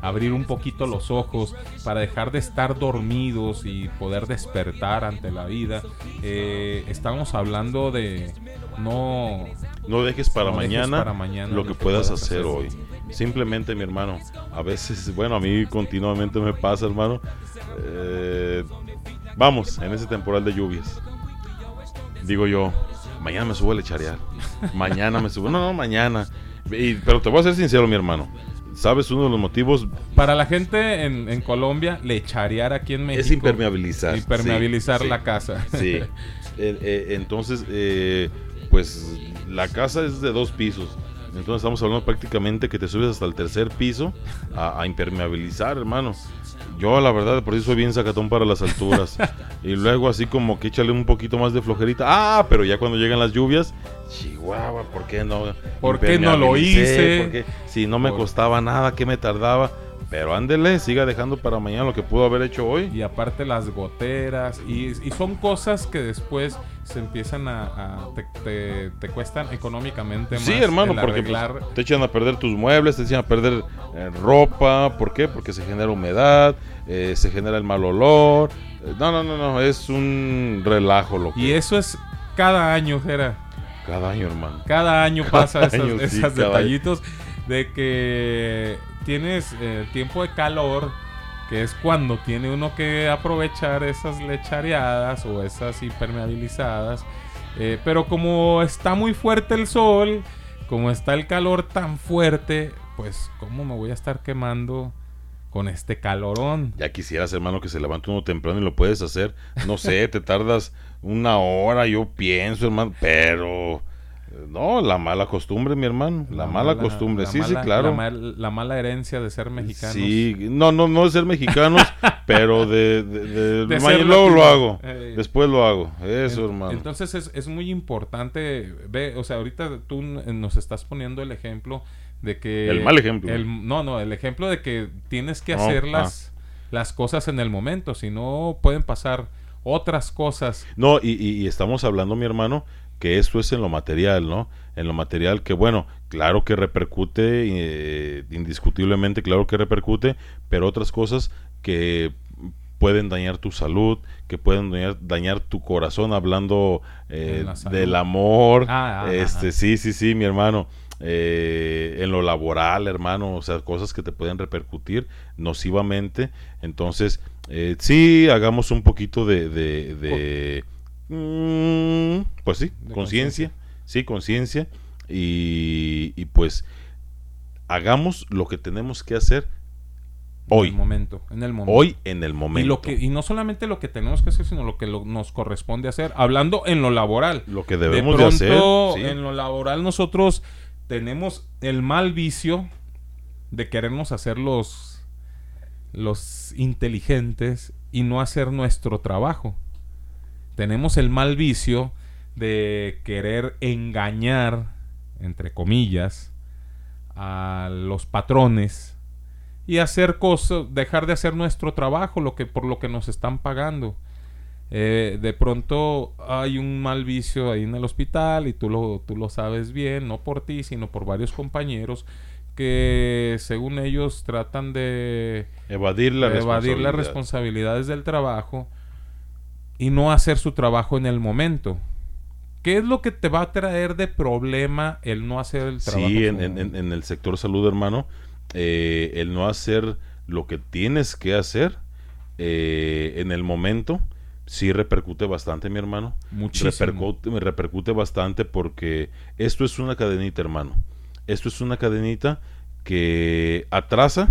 abrir un poquito los ojos, para dejar de estar dormidos y poder despertar ante la vida. Eh, estamos hablando de no No dejes para, no dejes mañana, para mañana lo que puedas hacer hoy. Simplemente, mi hermano, a veces, bueno, a mí continuamente me pasa, hermano. eh, vamos, en ese temporal de lluvias. Digo yo, mañana me subo a lecharear. Mañana me subo. No, no, mañana. Y- pero te voy a ser sincero, mi hermano. ¿Sabes uno de los motivos? Para la gente en, en Colombia, lecharear aquí en México. Es impermeabilizar. Impermeabilizar sí, la sí, casa. Sí. Eh, eh, entonces, eh, pues la casa es de dos pisos. Entonces estamos hablando prácticamente que te subes hasta el tercer piso a, a impermeabilizar, hermano. Yo la verdad por eso soy bien sacatón para las alturas. y luego así como que échale un poquito más de flojerita. Ah, pero ya cuando llegan las lluvias, chihuahua, ¿por qué no? ¿Por qué no lo hice? Si no me costaba nada, ¿qué me tardaba? Pero ándele, siga dejando para mañana lo que pudo haber hecho hoy. Y aparte las goteras. Y, y son cosas que después se empiezan a... a- te, te- te cuestan económicamente más. Sí, hermano, porque pues, te echan a perder tus muebles, te echan a perder eh, ropa. ¿Por qué? Porque se genera humedad, eh, se genera el mal olor. Eh, no, no, no, no, es un relajo lo que Y eso es cada año, Jera. cada año, hermano. Cada año Cada pasa esos, año, sí, cada año. detallitos de que tienes eh, tiempo de calor, que es cuando tiene uno que aprovechar esas lechareadas o esas impermeabilizadas. Eh, pero como está muy fuerte el sol, como está el calor tan fuerte, pues cómo me voy a estar quemando con este calorón. Ya quisieras, hermano, que se levante uno temprano y lo puedes hacer. No sé, te tardas una hora, yo pienso, hermano, pero... eh, No, la mala costumbre, mi hermano. La, mala, costumbre, la sí, sí, claro. La, mal- la mala herencia de ser mexicanos. Sí, no, no, no de ser mexicanos, pero de, de, de- luego lo hago, Eh, después lo hago, eso En- hermano. Entonces es, es muy importante, ve, o sea, ahorita tú n- nos estás poniendo el ejemplo de que... El mal ejemplo. el- no, no, el ejemplo de que tienes que No, hacer ah. las, las cosas en el momento, si no pueden pasar otras cosas. No, y, y- y estamos hablando, mi hermano, que esto es en lo material, ¿no? En lo material que, bueno, claro que repercute, eh, indiscutiblemente, claro que repercute, pero otras cosas que pueden dañar tu salud, que pueden dañar, dañar tu corazón, hablando eh, del amor. Ah, ah, este, ah. sí, sí, sí, mi hermano. Eh, en lo laboral, hermano, o sea, cosas que te pueden repercutir nocivamente. Entonces, sí, hagamos un poquito de, de, de- mm, pues sí, conciencia, sí, conciencia, y, y pues hagamos lo que tenemos que hacer hoy. En el momento. En el momento. Hoy en el momento. Y, lo que, y no solamente lo que tenemos que hacer, sino lo que lo- nos corresponde hacer. Hablando en lo laboral. Lo que debemos de hacer, sí. En lo laboral nosotros tenemos el mal vicio de querernos hacer los, los inteligentes y no hacer nuestro trabajo. Tenemos el mal vicio de querer engañar, entre comillas, a los patrones y hacer cosas, dejar de hacer nuestro trabajo, lo que por lo que nos están pagando. Eh, de pronto hay un mal vicio ahí en el hospital y tú lo, tú lo sabes bien, no por ti, sino por varios compañeros que según ellos tratan de Evadir la evadir las responsabilidad. responsabilidades del trabajo y no hacer su trabajo en el momento. ¿Qué es lo que te va a traer de problema el no hacer el trabajo? Sí, en, en- en- en el sector salud, hermano, eh, el no hacer lo que tienes que hacer eh, en el momento, sí repercute bastante, mi hermano. Muchísimo. Repercute, me repercute bastante porque esto es una cadenita, hermano. Esto es una cadenita que atrasa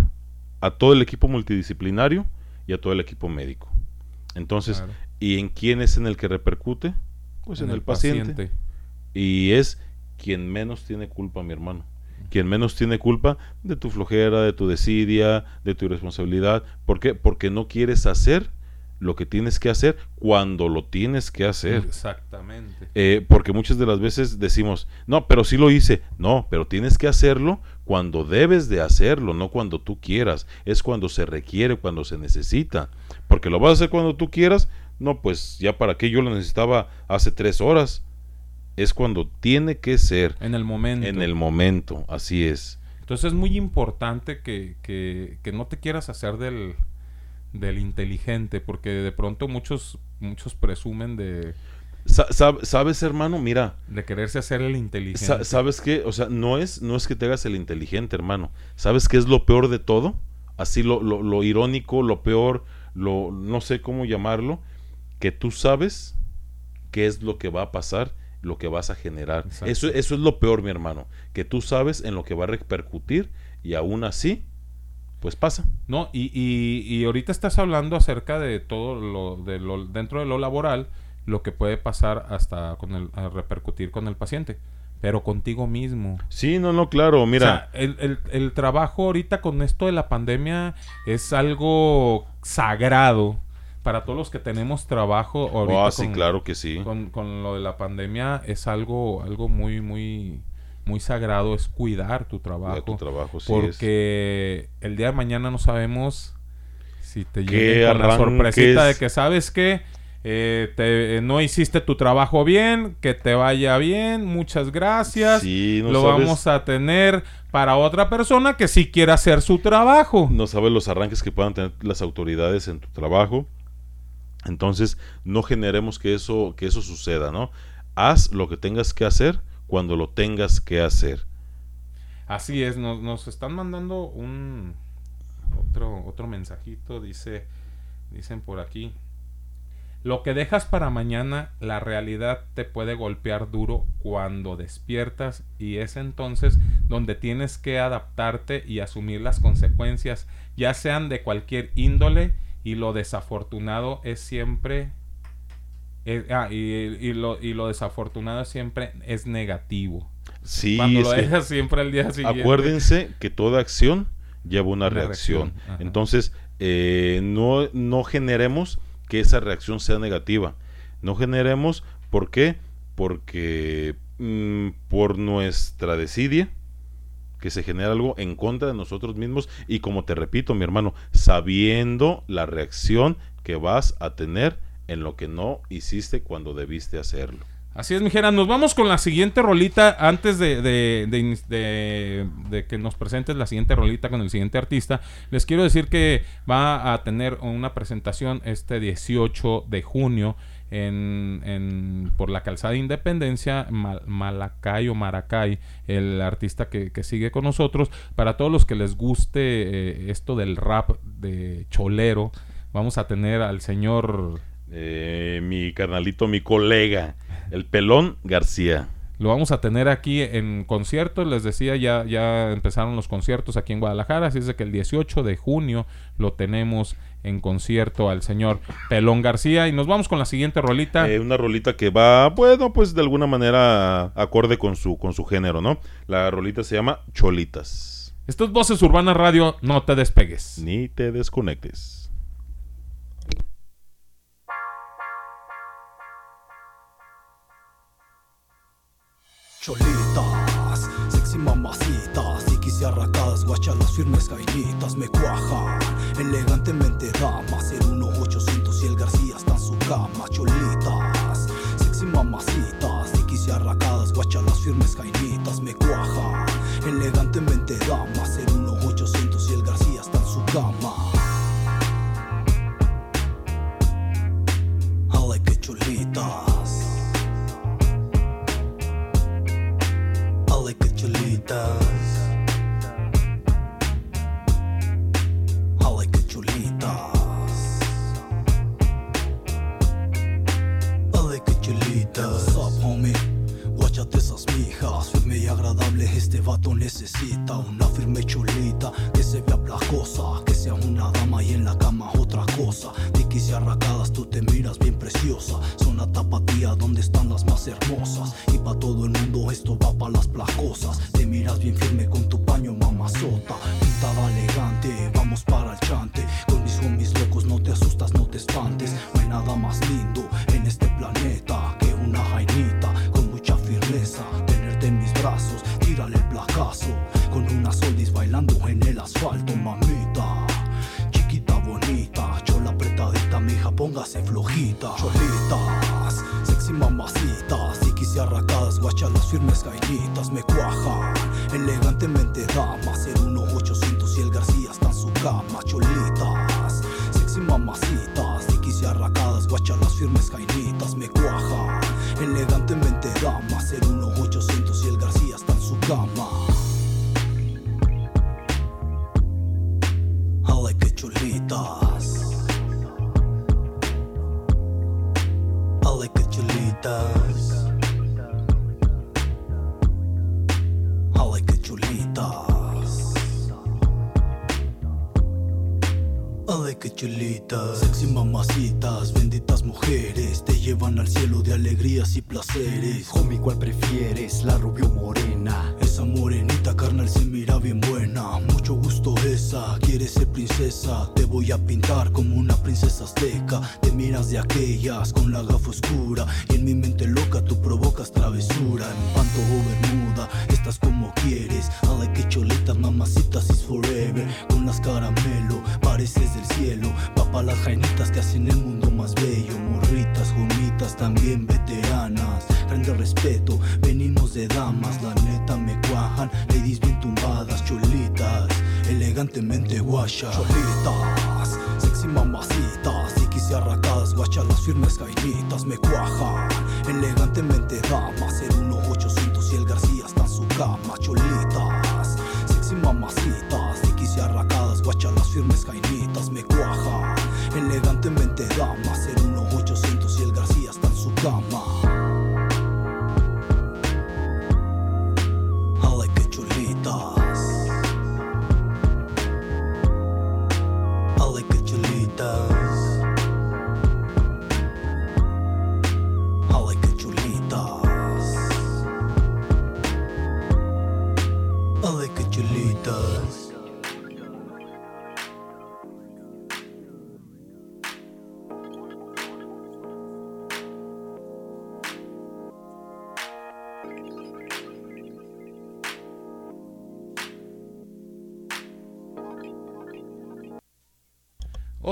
a todo el equipo multidisciplinario y a todo el equipo médico. Entonces, Claro. ¿y en quién es en el que repercute? Pues en, En el, el paciente. paciente. Y es quien menos tiene culpa, mi hermano. Quien menos tiene culpa de tu flojera, de tu desidia, de tu irresponsabilidad. ¿Por qué? Porque no quieres hacer lo que tienes que hacer cuando lo tienes que hacer. Exactamente. Eh, porque muchas de las veces decimos, no, pero sí lo hice. No, pero tienes que hacerlo cuando debes de hacerlo, no cuando tú quieras. Es cuando se requiere, cuando se necesita. Porque lo vas a hacer cuando tú quieras. No, pues ya para qué yo lo necesitaba hace tres horas. Es cuando tiene que ser. En el momento. En el momento, así es. Entonces es muy importante que, que- que no te quieras hacer del, del inteligente, porque de pronto muchos, muchos presumen de, ¿Sabes, hermano? Mira, de quererse hacer el inteligente. Sa- ¿Sabes qué? O sea, no es, no es que te hagas el inteligente, hermano. ¿Sabes qué es lo peor de todo? Así lo, lo, lo irónico, lo peor, lo no sé cómo llamarlo, que tú sabes qué es lo que va a pasar, lo que vas a generar. Exacto. Eso, eso es lo peor, mi hermano, que tú sabes en lo que va a repercutir y aún así, pues pasa. No, y, y, y ahorita estás hablando acerca de todo lo, de lo dentro de lo laboral, lo que puede pasar hasta con el, a repercutir con el paciente, pero contigo mismo. Sí, no, no, claro, mira. O sea, el, el- el trabajo ahorita con esto de la pandemia es algo sagrado para todos los que tenemos trabajo ahorita. Ah, sí, claro que sí. Con, con lo de la pandemia es algo, algo muy, muy, muy sagrado, es cuidar tu trabajo. tu trabajo, sí Porque el día de mañana no sabemos si te con la sorpresita de que sabes que eh, te- no hiciste tu trabajo bien, que te vaya bien, muchas gracias. Sí, no Lo sabes- vamos a tener para otra persona que sí quiera hacer su trabajo. No sabes los arranques que puedan tener las autoridades en tu trabajo. Entonces, no generemos que eso, que eso suceda, ¿no? Haz lo que tengas que hacer cuando lo tengas que hacer. Así es, nos, nos están mandando un otro, otro mensajito, dice, dicen por aquí. Lo que dejas para mañana, la realidad te puede golpear duro cuando despiertas y es entonces donde tienes que adaptarte y asumir las consecuencias, ya sean de cualquier índole y lo desafortunado es siempre... eh, ah, y, y lo, y lo desafortunado siempre es negativo. Sí, Cuando lo dejas siempre al día siguiente. Acuérdense que toda acción lleva una, Una reacción. Entonces, eh, no, no generemos que esa reacción sea negativa. No generemos, ¿por qué? Porque mm, por nuestra desidia, que se genera algo en contra de nosotros mismos y como te repito, mi hermano, sabiendo la reacción que vas a tener en lo que no hiciste cuando debiste hacerlo. Así es, mijera. Nos vamos con la siguiente rolita. Antes de, de- que nos presentes la siguiente rolita con el siguiente artista, les quiero decir que va a tener una presentación este 18 de junio en, en- por la calzada de Independencia, Mal- Malacay o Maracay, el artista que, que sigue con nosotros. Para todos los que les guste eh, esto del rap de cholero, vamos a tener al señor Eh, mi carnalito, mi colega, el pelón García. Lo vamos a tener aquí en conciertos. Les decía, ya, ya empezaron los conciertos aquí en Guadalajara. Así es de que el 18 de junio lo tenemos en concierto al señor Pelón García. Y nos vamos con la siguiente rolita. Eh, una rolita que va, bueno, pues de alguna manera acorde con su, con su género, ¿no? La rolita se llama Cholitas. Esto es Voces Urbanas Radio. No te despegues. Ni te desconectes. Cholitas, sexy mamacitas y arracadas, guacha las firmes cainitas me cuajan. Elegantemente damas, el 1800 y el García está en su cama, cholitas, sexy mamacitas y arracadas, guacha las firmes cainitas me cuajan. Elegantemente damas, el the vato necesita una firme chulita que se vea placosa, que sea una dama y en la cama otra cosa. Tiquis y arracadas, tú te miras bien preciosa. Zona tapatía, donde están las más hermosas. Y pa' todo el mundo esto va pa' las placosas. Te miras bien firme con tu paño mamazota. Pintada elegante, vamos para el chante. Con mis homies locos, no te asustas, no te espantes. No hay nada más lindo en este planeta que una jainita Con una soldis bailando en el asfalto, mamita. Chiquita bonita, chola apretadita, mija, póngase flojita. Cholitas, sexy mamacitas, y arracadas, guacha las firmes jainitas me cuajan. Elegantemente damas, el 1800 y el García está en su cama, cholitas. Sexy mamacitas, y arracadas, guacha las firmes jainitas me cuajan. Elegantemente damas, el 1800 y el García está en su cama. Chulitas. Sexy mamacitas, benditas mujeres, te llevan al cielo de alegrías y placeres. Homie, ¿cuál prefieres? La rubio morena. Esa morenita carnal se mira bien buena. Mucho gusto esa, quieres ser princesa. Te voy a pintar como una princesa azteca. Te miras de aquellas con la gafa oscura. Y en mi mente loca tú provocas travesura. En panto o bermuda, estás como quieres. I like it, cholitas, mamacitas is forever. Con las caramelo, pareces del cielo. Papá, las jainitas que hacen el mundo más bello. Morritas, gomitas, también veteranas. Grande respeto, venimos de damas. La neta me cuajan, ladies bien tumbadas, cholitas. Elegantemente guacha. Cholitas, sexy mamacitas. Arracadas, guacha las firmes jainitas me cuajan. Elegantemente damas, el 1800 y el García está en su cama, cholitas. Sexy mamacitas, firmes jainitas me cuajan. Elegantemente damas, el 1800 y el García está en su cama.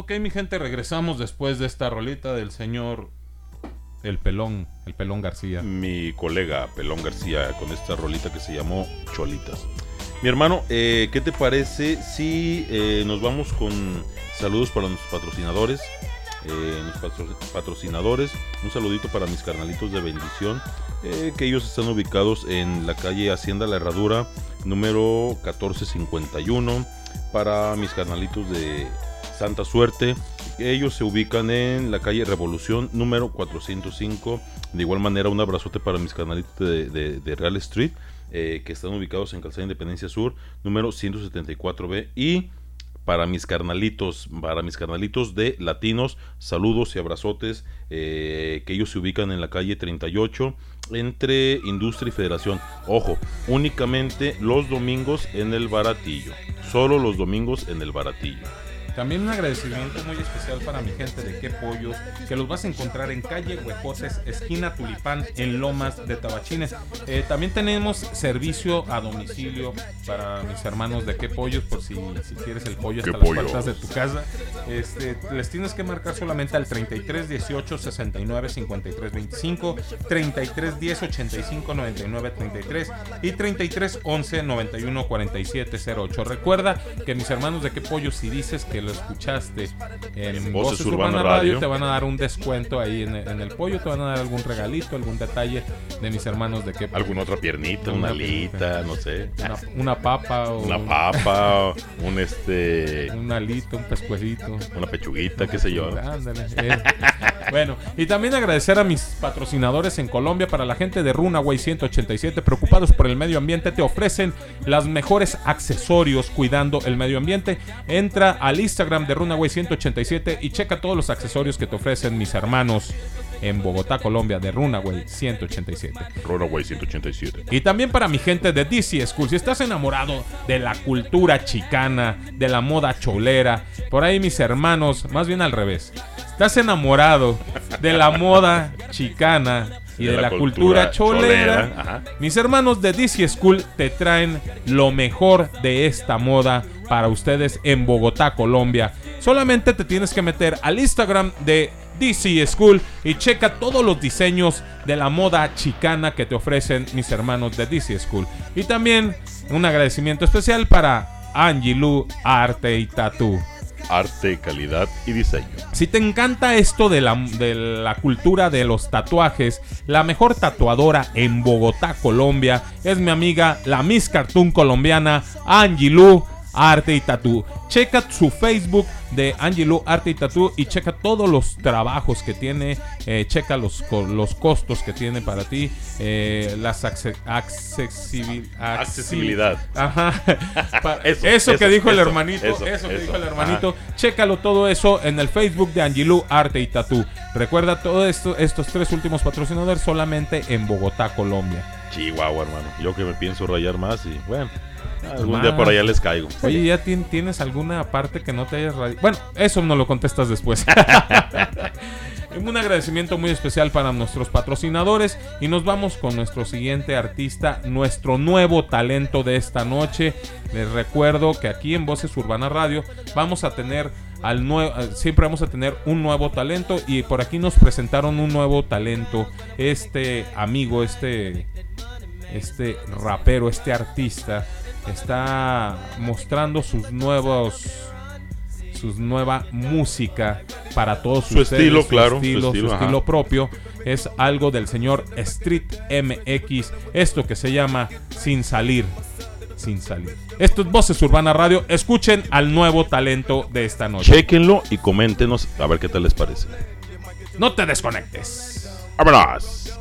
Ok, mi gente, regresamos después de esta rolita del señor El Pelón, el Pelón García. Mi colega Pelón García con esta rolita que se llamó Cholitas. Mi hermano, eh, ¿qué te parece si eh, nos vamos con saludos para nuestros patrocinadores? Eh, patrocinadores, un saludito para mis carnalitos de bendición, que ellos están ubicados en la calle Hacienda La Herradura, número 1451, para mis carnalitos de Santa Suerte. Ellos se ubican en la calle Revolución número 405. De igual manera, un abrazote para mis canalitos de, Real Street, eh, que están ubicados en Calzada Independencia Sur, número 174B. Y para mis carnalitos, para mis carnalitos de latinos, saludos y abrazotes, eh, que ellos se ubican en la calle 38 entre Industria y Federación. Ojo, únicamente los domingos en el baratillo. Solo los domingos en el baratillo. También un agradecimiento muy especial para mi gente de Qué Pollos, que los vas a encontrar en calle Huejotes, esquina Tulipán, en Lomas de Tabachines. Eh, también tenemos servicio a domicilio para mis hermanos de Qué Pollos, por si, si quieres el pollo hasta ¡Qué las pollos! puertas de tu casa. Este, les tienes que marcar solamente al 33 18 69 53 25, 33 10 85 99 33 y 33 11 91 47 08. Recuerda que mis hermanos de Qué Pollos, si dices que lo escuchaste en Voces, Urbana, Radio, te van a dar un descuento ahí en, en el pollo, te van a dar algún regalito, algún detalle de mis hermanos de Qué. Alguna otra piernita, una alita, no sé. Una, una papa o Una papa, un este. un alito, un pescuecito. Una pechuguita, qué sé yo. Ándale. eh. Bueno, y también agradecer a mis patrocinadores en Colombia, para la gente de Runaway 187, preocupados por el medio ambiente, te ofrecen las mejores accesorios cuidando el medio ambiente. Entra al Instagram de Runaway 187 y checa todos los accesorios que te ofrecen mis hermanos en Bogotá, Colombia, de Runaway 187. Runaway 187. Y también para mi gente de DC School, si estás enamorado de la cultura chicana, de la moda cholera, por ahí mis hermanos, más bien al revés, estás enamorado de la moda chicana y de, la, cultura, cholera, ajá. mis hermanos de DC School te traen lo mejor de esta moda para ustedes en Bogotá, Colombia. Solamente te tienes que meter al Instagram de DC School y checa todos los diseños de la moda chicana que te ofrecen mis hermanos de DC School. Y también un agradecimiento especial para Angie Lu Arte y Tattoo. Arte, calidad y diseño. Si te encanta esto de la, de la cultura de los tatuajes, la mejor tatuadora en Bogotá, Colombia, es mi amiga, la Miss Cartoon colombiana, Angie Lu Arte y Tattoo. Checa su Facebook de Angie Lu Arte y Tattoo y checa todos los trabajos que tiene. eh, checa los, los costos que tiene para ti. eh, las accesibil- Accesibilidad. Ajá. Eso, eso, que eso, dijo el hermanito. Eso, que dijo el hermanito. Chécalo todo eso en el Facebook de Angelou Arte y Tattoo. Recuerda todo esto, estos tres últimos patrocinadores solamente en Bogotá, Colombia. Chihuahua, hermano. Yo que me pienso rayar más y bueno, algún Más. día por allá les caigo. Oye, ¿ya tien- tienes alguna parte que no te hayas radi- Bueno, eso no lo contestas después. Un agradecimiento muy especial para nuestros patrocinadores y nos vamos con nuestro siguiente artista, nuestro nuevo talento de esta noche. Les recuerdo que aquí en Voces Urbana Radio vamos a tener al nuevo, siempre vamos a tener un nuevo talento y por aquí nos presentaron un nuevo talento. Este amigo, este este rapero, este artista está mostrando sus nuevos sus nueva música para todos Su ustedes, estilo, claro, su estilo, su estilo, estilo ajá. propio es algo del señor Street MX esto que se llama Sin Salir Sin Salir esto es Voces Urbana Radio escuchen al nuevo talento de esta noche Chequenlo y coméntenos a ver qué tal les parece. no te desconectes ¡Vámonos!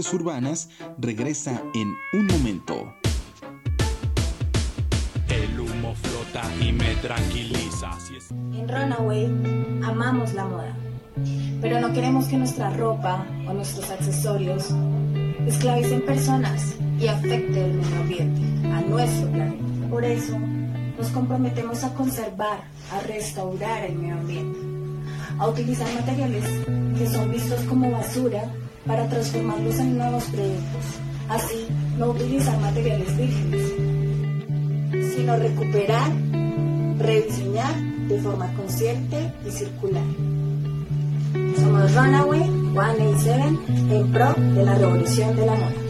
Voces Urbanas regresa en un momento. El humo flota y me tranquiliza. Si es- En Runaway amamos la moda, pero no queremos que nuestra ropa o nuestros accesorios esclavicen personas y afecten el medio ambiente, a nuestro planeta. Por eso nos comprometemos a conservar, a restaurar el medio ambiente, a utilizar materiales que son vistos como basura para transformarlos en nuevos productos. Así, no utilizar materiales vírgenes, sino recuperar, rediseñar de forma consciente y circular. Somos Runaway 187 en pro de la revolución de la moda.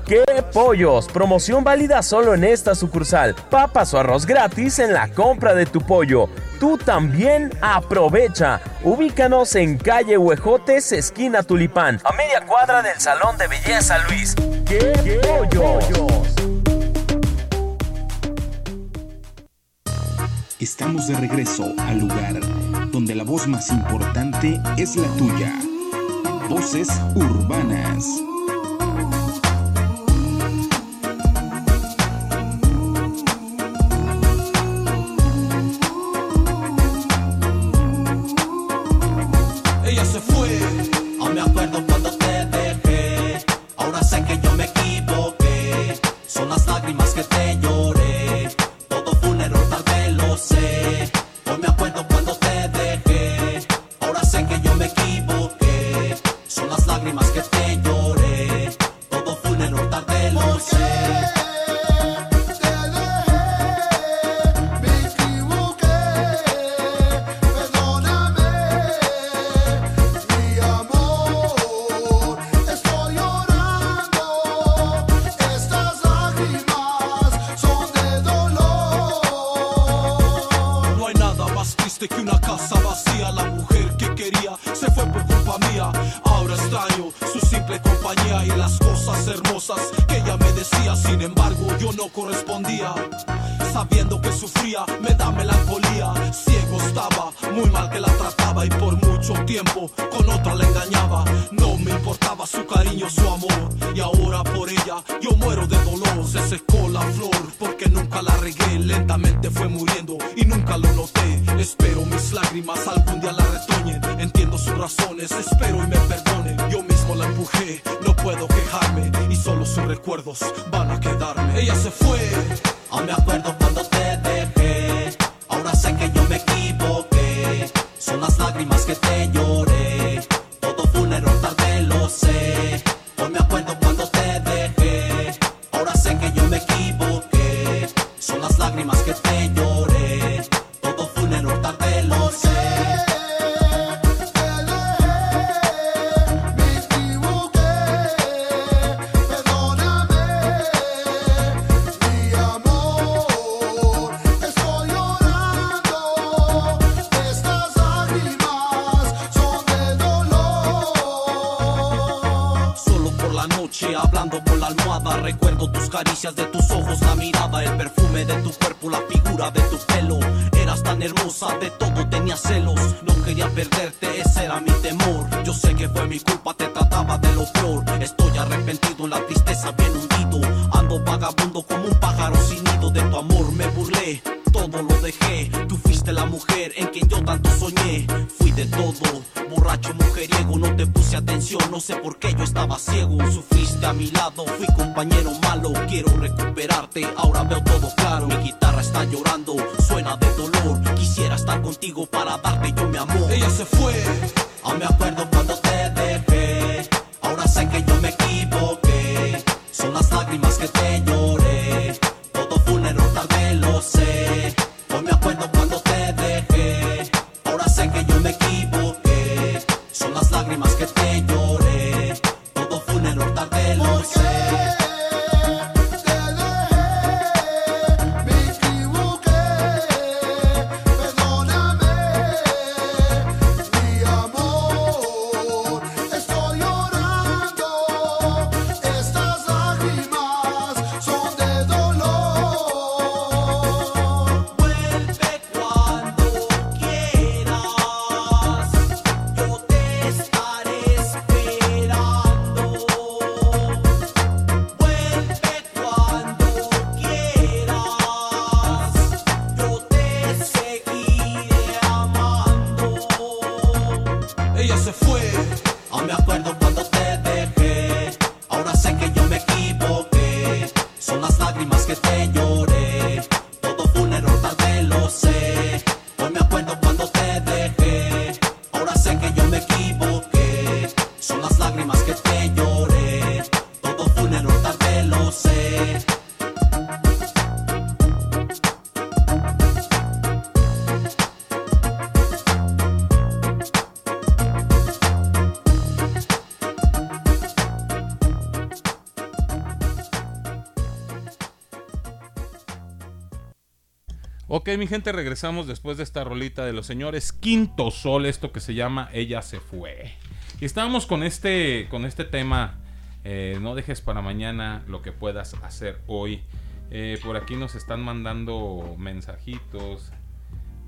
¡Qué pollos! Promoción válida solo en esta sucursal. Papas o arroz gratis en la compra de tu pollo. Tú también aprovecha. Ubícanos en calle Huejotes, esquina Tulipán, a media cuadra del Salón de Belleza Luis. ¡Qué, pollos! Estamos de regreso al lugar donde la voz más importante es la tuya. Voces urbanas. Recuerdo tus caricias de mi gente, regresamos después de esta rolita de los señores Quinto Sol, esto que se llama Ella se fue. Y estábamos con este, con este tema, eh, no dejes para mañana lo que puedas hacer hoy. Eh, por aquí nos están mandando mensajitos.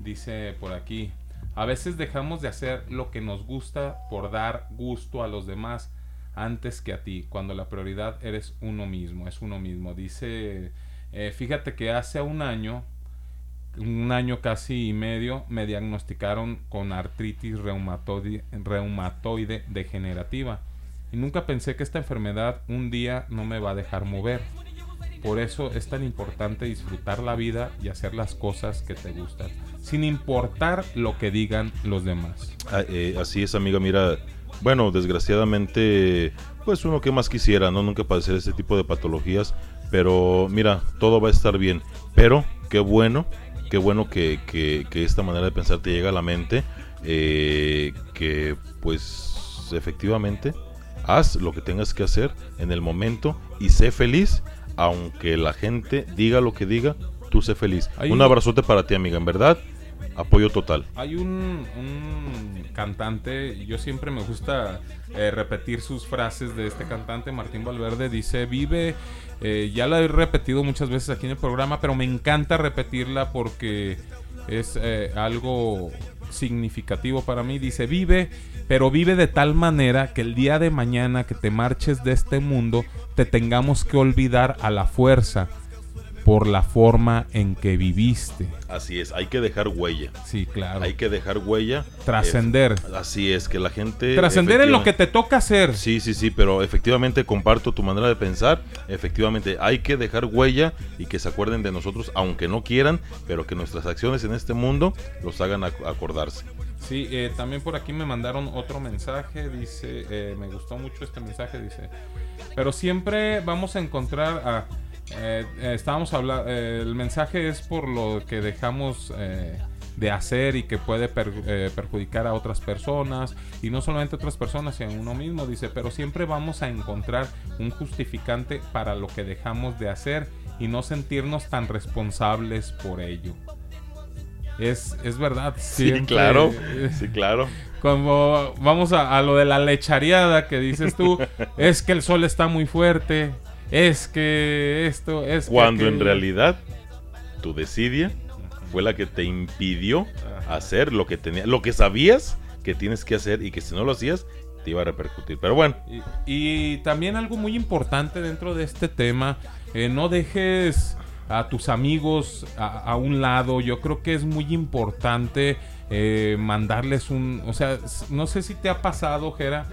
Dice por aquí, a veces dejamos de hacer lo que nos gusta por dar gusto a los demás antes que a ti, cuando la prioridad eres uno mismo, es uno mismo. Dice, eh, fíjate que hace un año un año casi y medio me diagnosticaron con artritis reumatoide, reumatoide degenerativa y nunca pensé que esta enfermedad un día no me va a dejar mover. Por eso es tan importante disfrutar la vida y hacer las cosas que te gustan, sin importar lo que digan los demás. Ah, eh, así es, amiga. Mira, bueno, desgraciadamente, pues uno que más quisiera, ¿no? Nunca padecer ese tipo de patologías. Pero mira, todo va a estar bien. Pero qué bueno, qué bueno que, que- que esta manera de pensar te llega a la mente. eh, que pues efectivamente haz lo que tengas que hacer en el momento y sé feliz. Aunque la gente diga lo que diga, tú sé feliz. Hay Un abrazote para ti, amiga. En verdad, apoyo total. Hay un, un cantante, yo siempre me gusta eh, repetir sus frases de este cantante, Martín Valverde, dice, vive, eh, ya la he repetido muchas veces aquí en el programa, pero me encanta repetirla porque es eh, algo significativo para mí. Dice, vive, pero vive de tal manera que el día de mañana que te marches de este mundo, te tengamos que olvidar a la fuerza por la forma en que viviste. Así es, hay que dejar huella. Sí, claro. Hay que dejar huella. Trascender. Así es, que la gente... Trascender en lo que te toca hacer. Sí, sí, sí, pero efectivamente comparto tu manera de pensar. Efectivamente, hay que dejar huella y que se acuerden de nosotros, aunque no quieran, pero que nuestras acciones en este mundo los hagan ac- acordarse. Sí, eh, también por aquí me mandaron otro mensaje, dice, eh, me gustó mucho este mensaje, dice, pero siempre vamos a encontrar a... eh, eh, estábamos hablando, el mensaje es por lo que dejamos eh, de hacer y que puede per- eh, perjudicar a otras personas, y no solamente a otras personas, sino a uno mismo, dice, pero siempre vamos a encontrar un justificante para lo que dejamos de hacer y no sentirnos tan responsables por ello. Es, es verdad. Sí, claro, sí, claro. Como vamos a, a lo de la lechareada que dices tú, es que el sol está muy fuerte, es que esto, es que Cuando en realidad tu desidia fue la que te impidió hacer lo que tenía, lo que sabías que tienes que hacer y que si no lo hacías te iba a repercutir. Pero bueno, Y también algo muy importante dentro de este tema, eh, no dejes a tus amigos a, a un lado. Yo creo que es muy importante eh, mandarles un... O sea, no sé si te ha pasado, Jera,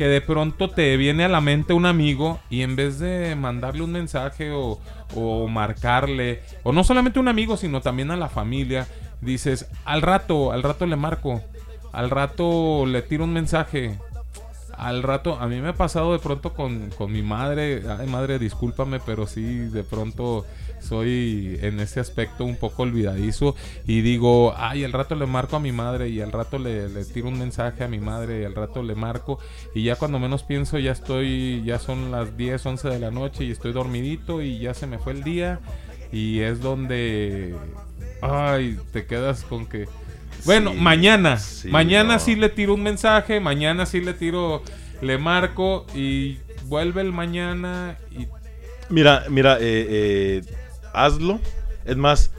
que de pronto te viene a la mente un amigo y en vez de mandarle un mensaje o, o marcarle, o no solamente un amigo, sino también a la familia, dices, al rato, al rato le marco, al rato le tiro un mensaje, al rato, a mí me ha pasado de pronto con, con mi madre. Ay, madre, discúlpame, pero sí, de pronto soy en ese aspecto un poco olvidadizo. Y digo, ay, al rato le marco a mi madre y al rato le, le tiro un mensaje a mi madre y al rato le marco. Y ya cuando menos pienso, ya estoy, ya son las 10, 11 de la noche y estoy dormidito y ya se me fue el día. Y es donde, ay, te quedas con que... Bueno, Sí, mañana. sí, mañana no. sí le tiro un mensaje. Mañana sí le tiro. Le marco. Y vuelve el mañana. Y mira, mira, eh, eh, hazlo. Es más,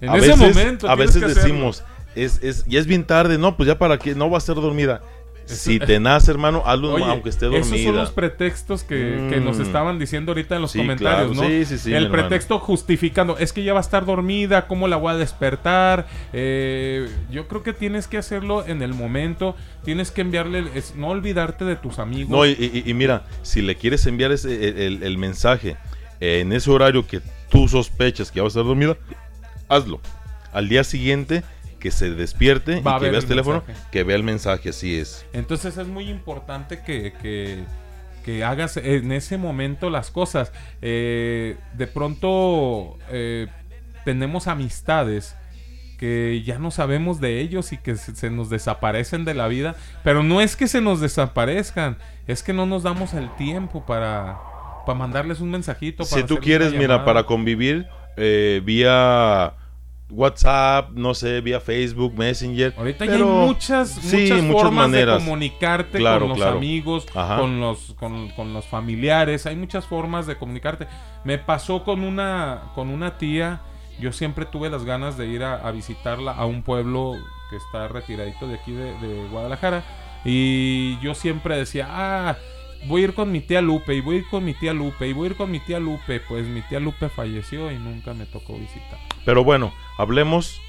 En a ese veces, momento a veces decimos, es, es, ya es bien tarde, no, pues ya para qué, no va a ser dormida. Si te nace, hermano, hazlo Oye, aunque esté Esos son dormida. los pretextos que, que nos Mm. estaban diciendo ahorita en los Sí, comentarios, claro. ¿no? Sí, sí, sí, El hermano. pretexto justificando, es que ya va a estar dormida, ¿cómo la voy a despertar? Eh, yo creo que tienes que hacerlo en el momento, tienes que enviarle, es- no olvidarte de tus amigos. No, y, y- y mira, si le quieres enviar ese, el, el- el mensaje en ese horario que tú sospechas que ya va a estar dormida, hazlo. Al día siguiente, que se despierte Va y que veas el teléfono, mensaje. que vea el mensaje, así es. Entonces es muy importante que, que- que hagas en ese momento las cosas. Eh, de pronto eh, tenemos amistades que ya no sabemos de ellos y que se, se nos desaparecen de la vida. Pero no es que se nos desaparezcan, es que no nos damos el tiempo para, para mandarles un mensajito. Si para tú hacerles quieres, mira, para convivir eh, vía WhatsApp, no sé, vía Facebook, Messenger. Ahorita ya hay muchas, sí, muchas formas maneras. de comunicarte Claro, con los claro. amigos, Ajá. con los, con, con los familiares. Hay muchas formas de comunicarte. Me pasó con una, con una tía. Yo siempre tuve las ganas de ir a, a visitarla a un pueblo que está retiradito de aquí de, de Guadalajara. Y yo siempre decía, ah, voy a ir con mi tía Lupe, y voy a ir con mi tía Lupe, y voy a ir con mi tía Lupe. Pues mi tía Lupe falleció y nunca me tocó visitar. Pero bueno, hablemos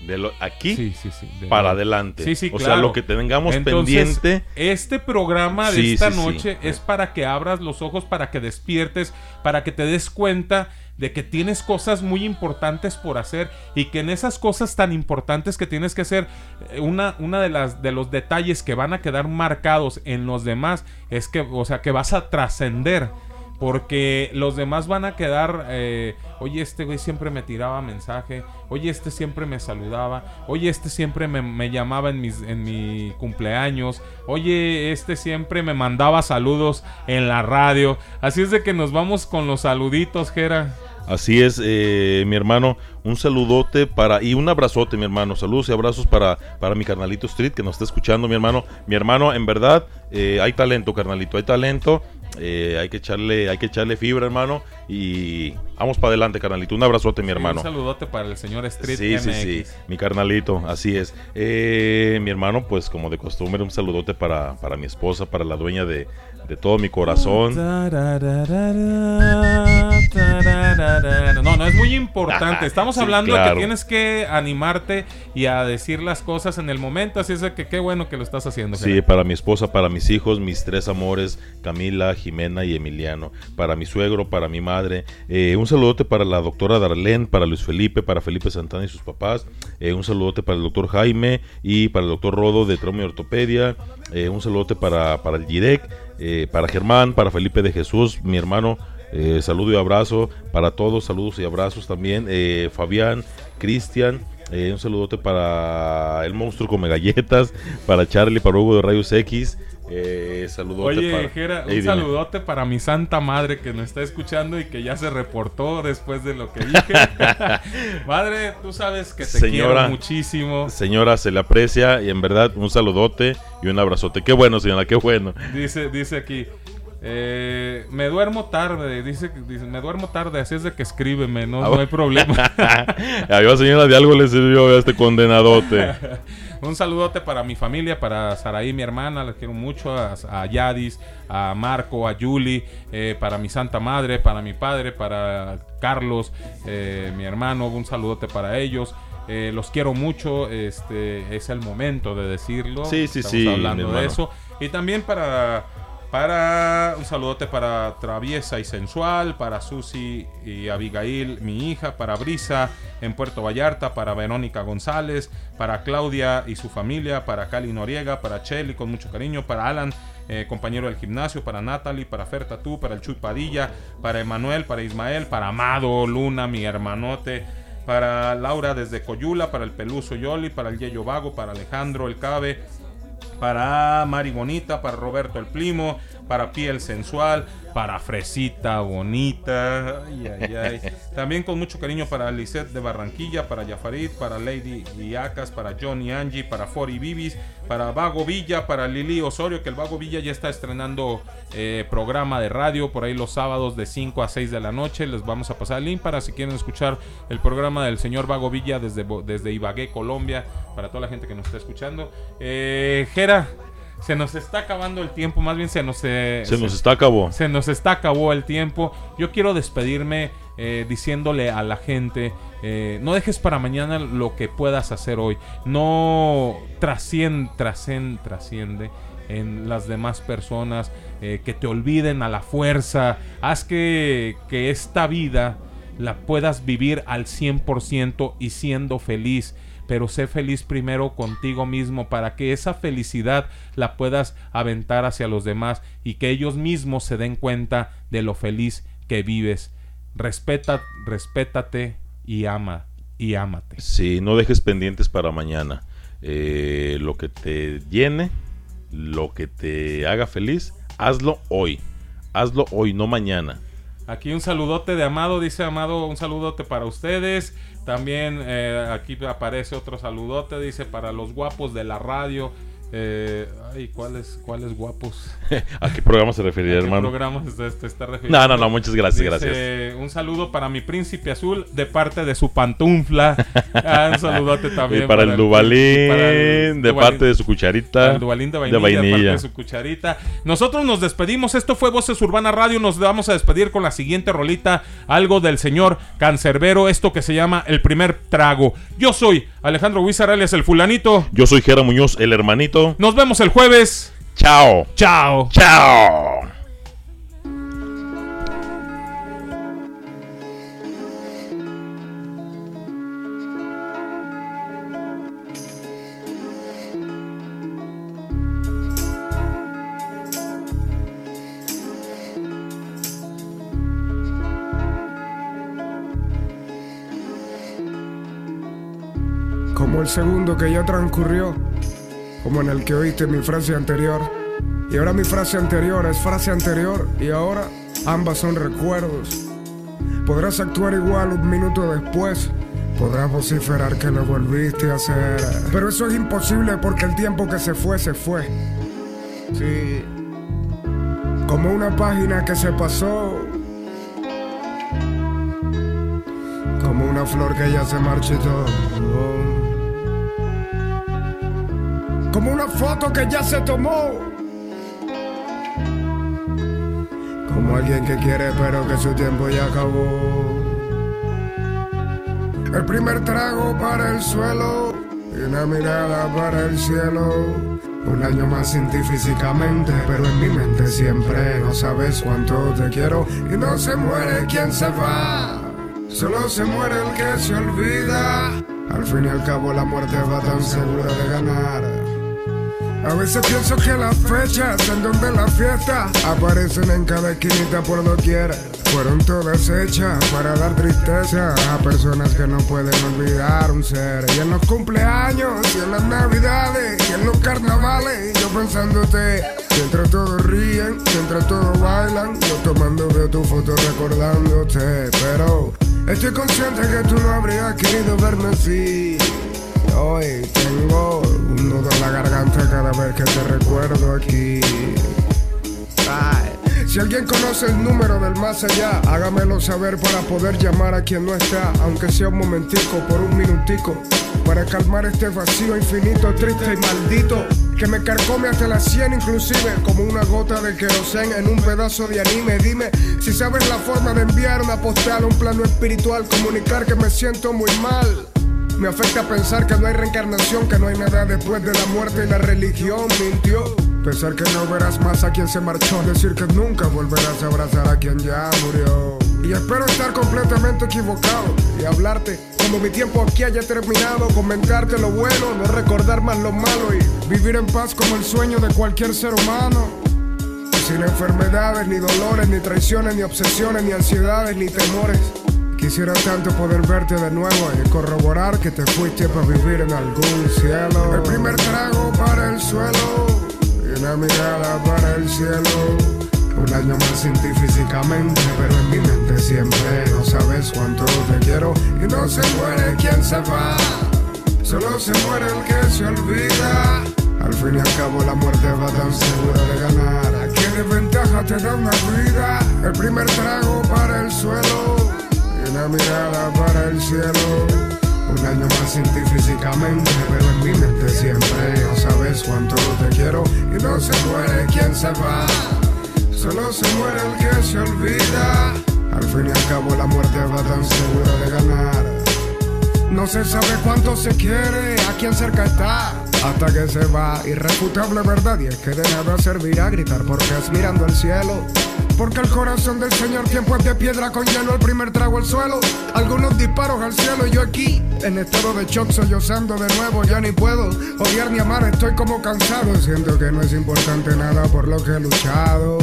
de lo aquí Sí, sí, sí, de- para adelante. Sí, sí, o sea, lo que tengamos Entonces, pendiente. Este programa de esta noche es para que abras los ojos, para que despiertes, para que te des cuenta de que tienes cosas muy importantes por hacer y que en esas cosas tan importantes que tienes que hacer, eh, una, una de las de los detalles que van a quedar marcados en los demás es que, o sea, que vas a trascender. Porque los demás van a quedar, eh, oye, este güey siempre me tiraba mensaje, oye, este siempre me saludaba, oye, este siempre me, llamaba en, mis, en mi cumpleaños, oye, este siempre me mandaba saludos en la radio. Así es de que nos vamos con los saluditos, Jera. Así es, eh, mi hermano, un saludote para y un abrazote, mi hermano. Saludos y abrazos para, para mi carnalito Street que nos está escuchando, mi hermano. Mi hermano, en verdad, eh, hay talento, carnalito, hay talento. Eh, hay que echarle, hay que echarle fibra, hermano. Y vamos para adelante, carnalito. Un abrazote, mi hermano. Un saludote para el señor Street Sí, sí, MX. sí, mi carnalito, así es. Eh, mi hermano, pues como de costumbre, un saludote para, para mi esposa, para la dueña de, de todo mi corazón. No, no, es muy importante. Estamos Sí, hablando de claro. que tienes que animarte y a decir las cosas en el momento. Así es de que qué bueno que lo estás haciendo. Sí, para mi esposa, para mis hijos, mis tres amores, Camila, Jimena y Emiliano. Para mi suegro, para mi madre. Eh, un saludote para la doctora Darlene, para Luis Felipe, para Felipe Santana y sus papás. Eh, un saludote para el doctor Jaime y para el doctor Rodo de Trauma y Ortopedia. Eh, un saludote para, para el Girec, eh, para Germán, para Felipe de Jesús, mi hermano. Eh, saludo y abrazo para todos, saludos y abrazos también. Eh, Fabián, Cristian. Un saludote para el monstruo come galletas, para Charlie, para Hugo de Rayos X, Eh, saludote Oye, para... Jera, un Ey, saludote para mi santa madre que nos está escuchando y que ya se reportó después de lo que dije. madre, tú sabes que te quiero muchísimo. Señora, se le aprecia y en verdad un saludote y un abrazote. Qué bueno, señora, qué bueno. Dice, dice aquí. eh, me duermo tarde, dice, dice, me duermo tarde, así es de que escríbeme, no, Ah, no hay problema. Adiós, señora, de algo le sirvió a este condenadote. Un saludote para mi familia, para Saraí, mi hermana, la quiero mucho, a, a Yadis, a Marco, a Yuli, eh, para mi santa madre, para mi padre, para Carlos, eh, mi hermano, un saludote para ellos. Eh, los quiero mucho, este es el momento de decirlo. Sí, sí, Estamos sí, hablando de eso. Y también para para un saludote para Traviesa y Sensual, para Susi y Abigail, mi hija, para Brisa en Puerto Vallarta, para Verónica González, para Claudia y su familia, para Cali Noriega, para Chelly con mucho cariño, para Alan, eh, compañero del gimnasio, para Natalie, para Fer Tatú, para el Chuy Padilla, para Emanuel, para Ismael, para Amado Luna, mi hermanote, para Laura desde Coyula, para el Peluso Yoli, para el Yello Vago, para Alejandro el Cabe, para Mari Bonita, para Roberto el Primo, para Piel Sensual, para Fresita Bonita. Ay, ay, ay. También con mucho cariño para Lisette de Barranquilla, para Yafarid, para Lady Iacas, para Johnny Angie, para Fori Bibis, para Vago Villa, para Lili Osorio, que el Vago Villa ya está estrenando eh, programa de radio por ahí los sábados de 5 a 6 de la noche. Les vamos a pasar el link para si quieren escuchar el programa del señor Vago Villa desde, desde Ibagué, Colombia, para toda la gente que nos está escuchando. Eh, Jera, se nos está acabando el tiempo, más bien se nos, eh, Se nos está acabó. se nos está acabó el tiempo. Yo quiero despedirme eh, diciéndole a la gente, eh, no dejes para mañana lo que puedas hacer hoy. No trasciende, trasciende, trasciende en las demás personas, que te olviden a la fuerza. Haz que, que esta vida la puedas vivir al 100% y siendo feliz. Pero sé feliz primero contigo mismo para que esa felicidad la puedas aventar hacia los demás y que ellos mismos se den cuenta de lo feliz que vives. Respeta, respétate y ama y ámate. Sí, no dejes pendientes para mañana. Eh, lo que te llene, lo que te haga feliz, hazlo hoy. Hazlo hoy, no mañana. Aquí un saludote de Amado, dice Amado, un saludote para ustedes. También eh, aquí aparece otro saludote, dice para los guapos de la radio. Eh, ay, ¿cuáles, ¿cuáles guapos? ¿A qué programa se referiría, ¿A qué hermano? programa se, se está refiriendo? No, no, no, muchas gracias, Dice, Un saludo para mi príncipe azul de parte de su pantufla. Ah, un saludote también. Y para, el Dubalín, para el de Dubalín- parte de su cucharita. el Dubalín de vainilla, de parte de su cucharita. Nosotros nos despedimos. Esto fue Voces Urbana Radio. Nos vamos a despedir con la siguiente rolita. Algo del señor Cancerbero. Esto que se llama El primer trago. Yo soy Alejandro alias el fulanito. Yo soy Jera Muñoz, el hermanito. Nos vemos el jueves. Chao. Chao. Chao. Como el segundo que ya transcurrió, como en el que oíste mi frase anterior. Y ahora mi frase anterior es frase anterior y ahora ambas son recuerdos. Podrás actuar igual un minuto después. Podrás vociferar que lo volviste a hacer. Pero eso es imposible porque el tiempo que se fue, se fue. Sí. Como una página que se pasó. Como una flor que ya se marchitó. Como una foto que ya se tomó. Como alguien que quiere pero que su tiempo ya acabó. El primer trago para el suelo y una mirada para el cielo. Un año más sin ti físicamente, pero en mi mente siempre no sabes cuánto te quiero. Y no se muere quien se va, solo se muere el que se olvida. Al fin y al cabo la muerte va tan segura de ganar. A veces pienso que las fechas en donde la fiesta aparecen en cada esquinita por doquiera. Fueron todas hechas para dar tristeza a personas que no pueden olvidar un ser. Y en los cumpleaños, y en las navidades, y en los carnavales, yo pensándote. Mientras todos ríen, mientras todos bailan, yo tomando veo tu foto recordándote. Pero estoy consciente que tú no habrías querido verme así. Hoy tengo nudo en la garganta cada vez que te recuerdo aquí. Si alguien conoce el número del más allá, hágamelo saber para poder llamar a quien no está, aunque sea un momentico, por un minutico, para calmar este vacío infinito, triste y maldito, que me carcome hasta la sien inclusive, como una gota de querosén en un pedazo de anime. Dime si sabes la forma de enviar una postal a un plano espiritual, comunicar que me siento muy mal. Me afecta pensar que no hay reencarnación, que no hay nada después de la muerte y la religión mintió. Pensar que no verás más a quien se marchó, decir que nunca volverás a abrazar a quien ya murió. Y espero estar completamente equivocado y hablarte cuando mi tiempo aquí haya terminado, comentarte lo bueno, no recordar más lo malo y vivir en paz como el sueño de cualquier ser humano. Sin enfermedades, ni dolores, ni traiciones, ni obsesiones, ni ansiedades, ni temores. Quisiera tanto poder verte de nuevo y corroborar que te fuiste para vivir en algún cielo. El primer trago para el suelo y una mirada para el cielo. Un año más sin ti físicamente, pero en mi mente siempre. No sabes cuánto te quiero y no se muere quien se va. Solo se muere el que se olvida. Al fin y al cabo la muerte va tan segura de ganar. ¿A qué desventaja te da una vida? El primer trago para el suelo una mirada para el cielo. Un año más sin ti físicamente, pero en mi mente siempre. No sabes cuánto te quiero y no se muere quien se va. Solo se muere el que se olvida. Al fin y al cabo la muerte va tan segura de ganar. No se sabe cuánto se quiere, a quién cerca está. Hasta que se va, irrefutable verdad. Y es que de nada servirá gritar porque es mirando al cielo. Porque el corazón del Señor tiempo es de piedra con hielo, el primer trago al suelo, algunos disparos al cielo y yo aquí, en estado de shock sollozando de nuevo, ya ni puedo odiar ni amar, estoy como cansado, siento que no es importante nada por lo que he luchado.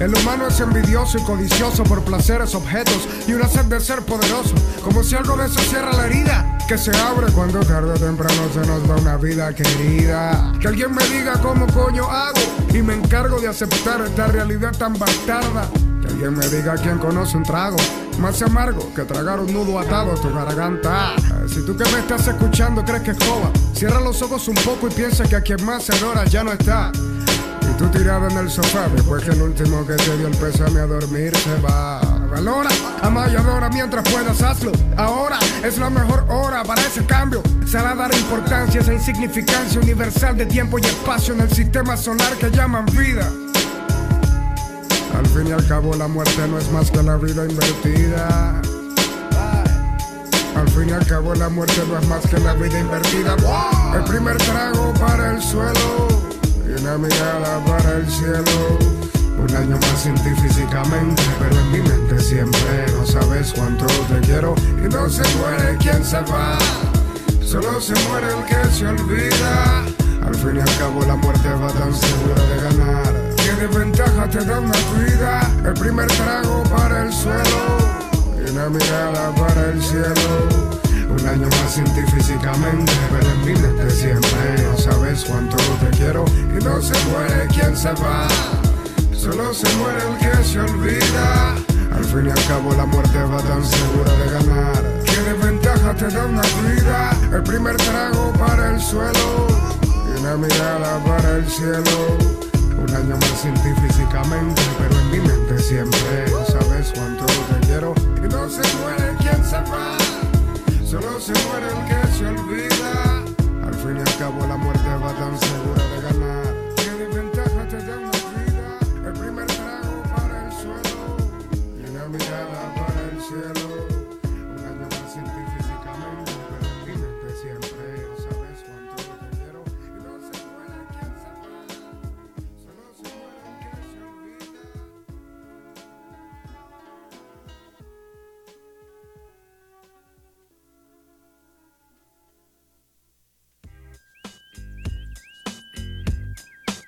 El humano es envidioso y codicioso por placeres, objetos y una sed de ser poderoso, como si algo de eso cierra la herida, que se abre cuando tarde o temprano se nos va una vida querida. Que alguien me diga cómo coño hago y me encargo de aceptar esta realidad tan bastarda. Que alguien me diga quién conoce un trago más amargo que tragar un nudo atado a tu garganta. Eh, Si tú que me estás escuchando crees que es coba, cierra los ojos un poco y piensa que a quien más se adora ya no está. Tú tirado en el sofá después que el último que te dio el pésame a dormir se va. Valora, ama y mientras puedas hazlo. Ahora es la mejor hora para ese cambio. Será dar importancia a esa insignificancia universal de tiempo y espacio en el sistema solar que llaman vida. Al fin y al cabo la muerte no es más que la vida invertida. Al fin y al cabo la muerte no es más que la vida invertida. El primer trago para el suelo y una mirada para el cielo. Un año más sin físicamente, pero en mi mente siempre. No sabes cuánto te quiero y no se muere quien se va. Solo se muere el que se olvida. Al fin y al cabo la muerte va tan segura de ganar. ¿Qué desventaja te da una vida? El primer trago para el suelo y una mirada para el cielo. Un año más sin ti físicamente, pero en mi mente siempre. No sabes cuánto te quiero y no se muere quien se va. Solo se muere el que se olvida. Al fin y al cabo la muerte va tan segura de ganar. ¿Qué desventaja te da una vida? El primer trago para el suelo y una mirada para el cielo. Un año más sin ti físicamente, pero en mi mente siempre. No sabes cuánto te quiero y no se muere quien se va. Solo se muere el que se olvida. Al fin y al cabo la muerte va tan segura de ganar. ¿Qué desventaja te da una vida? El primer trago para el suelo y una mirada para el cielo.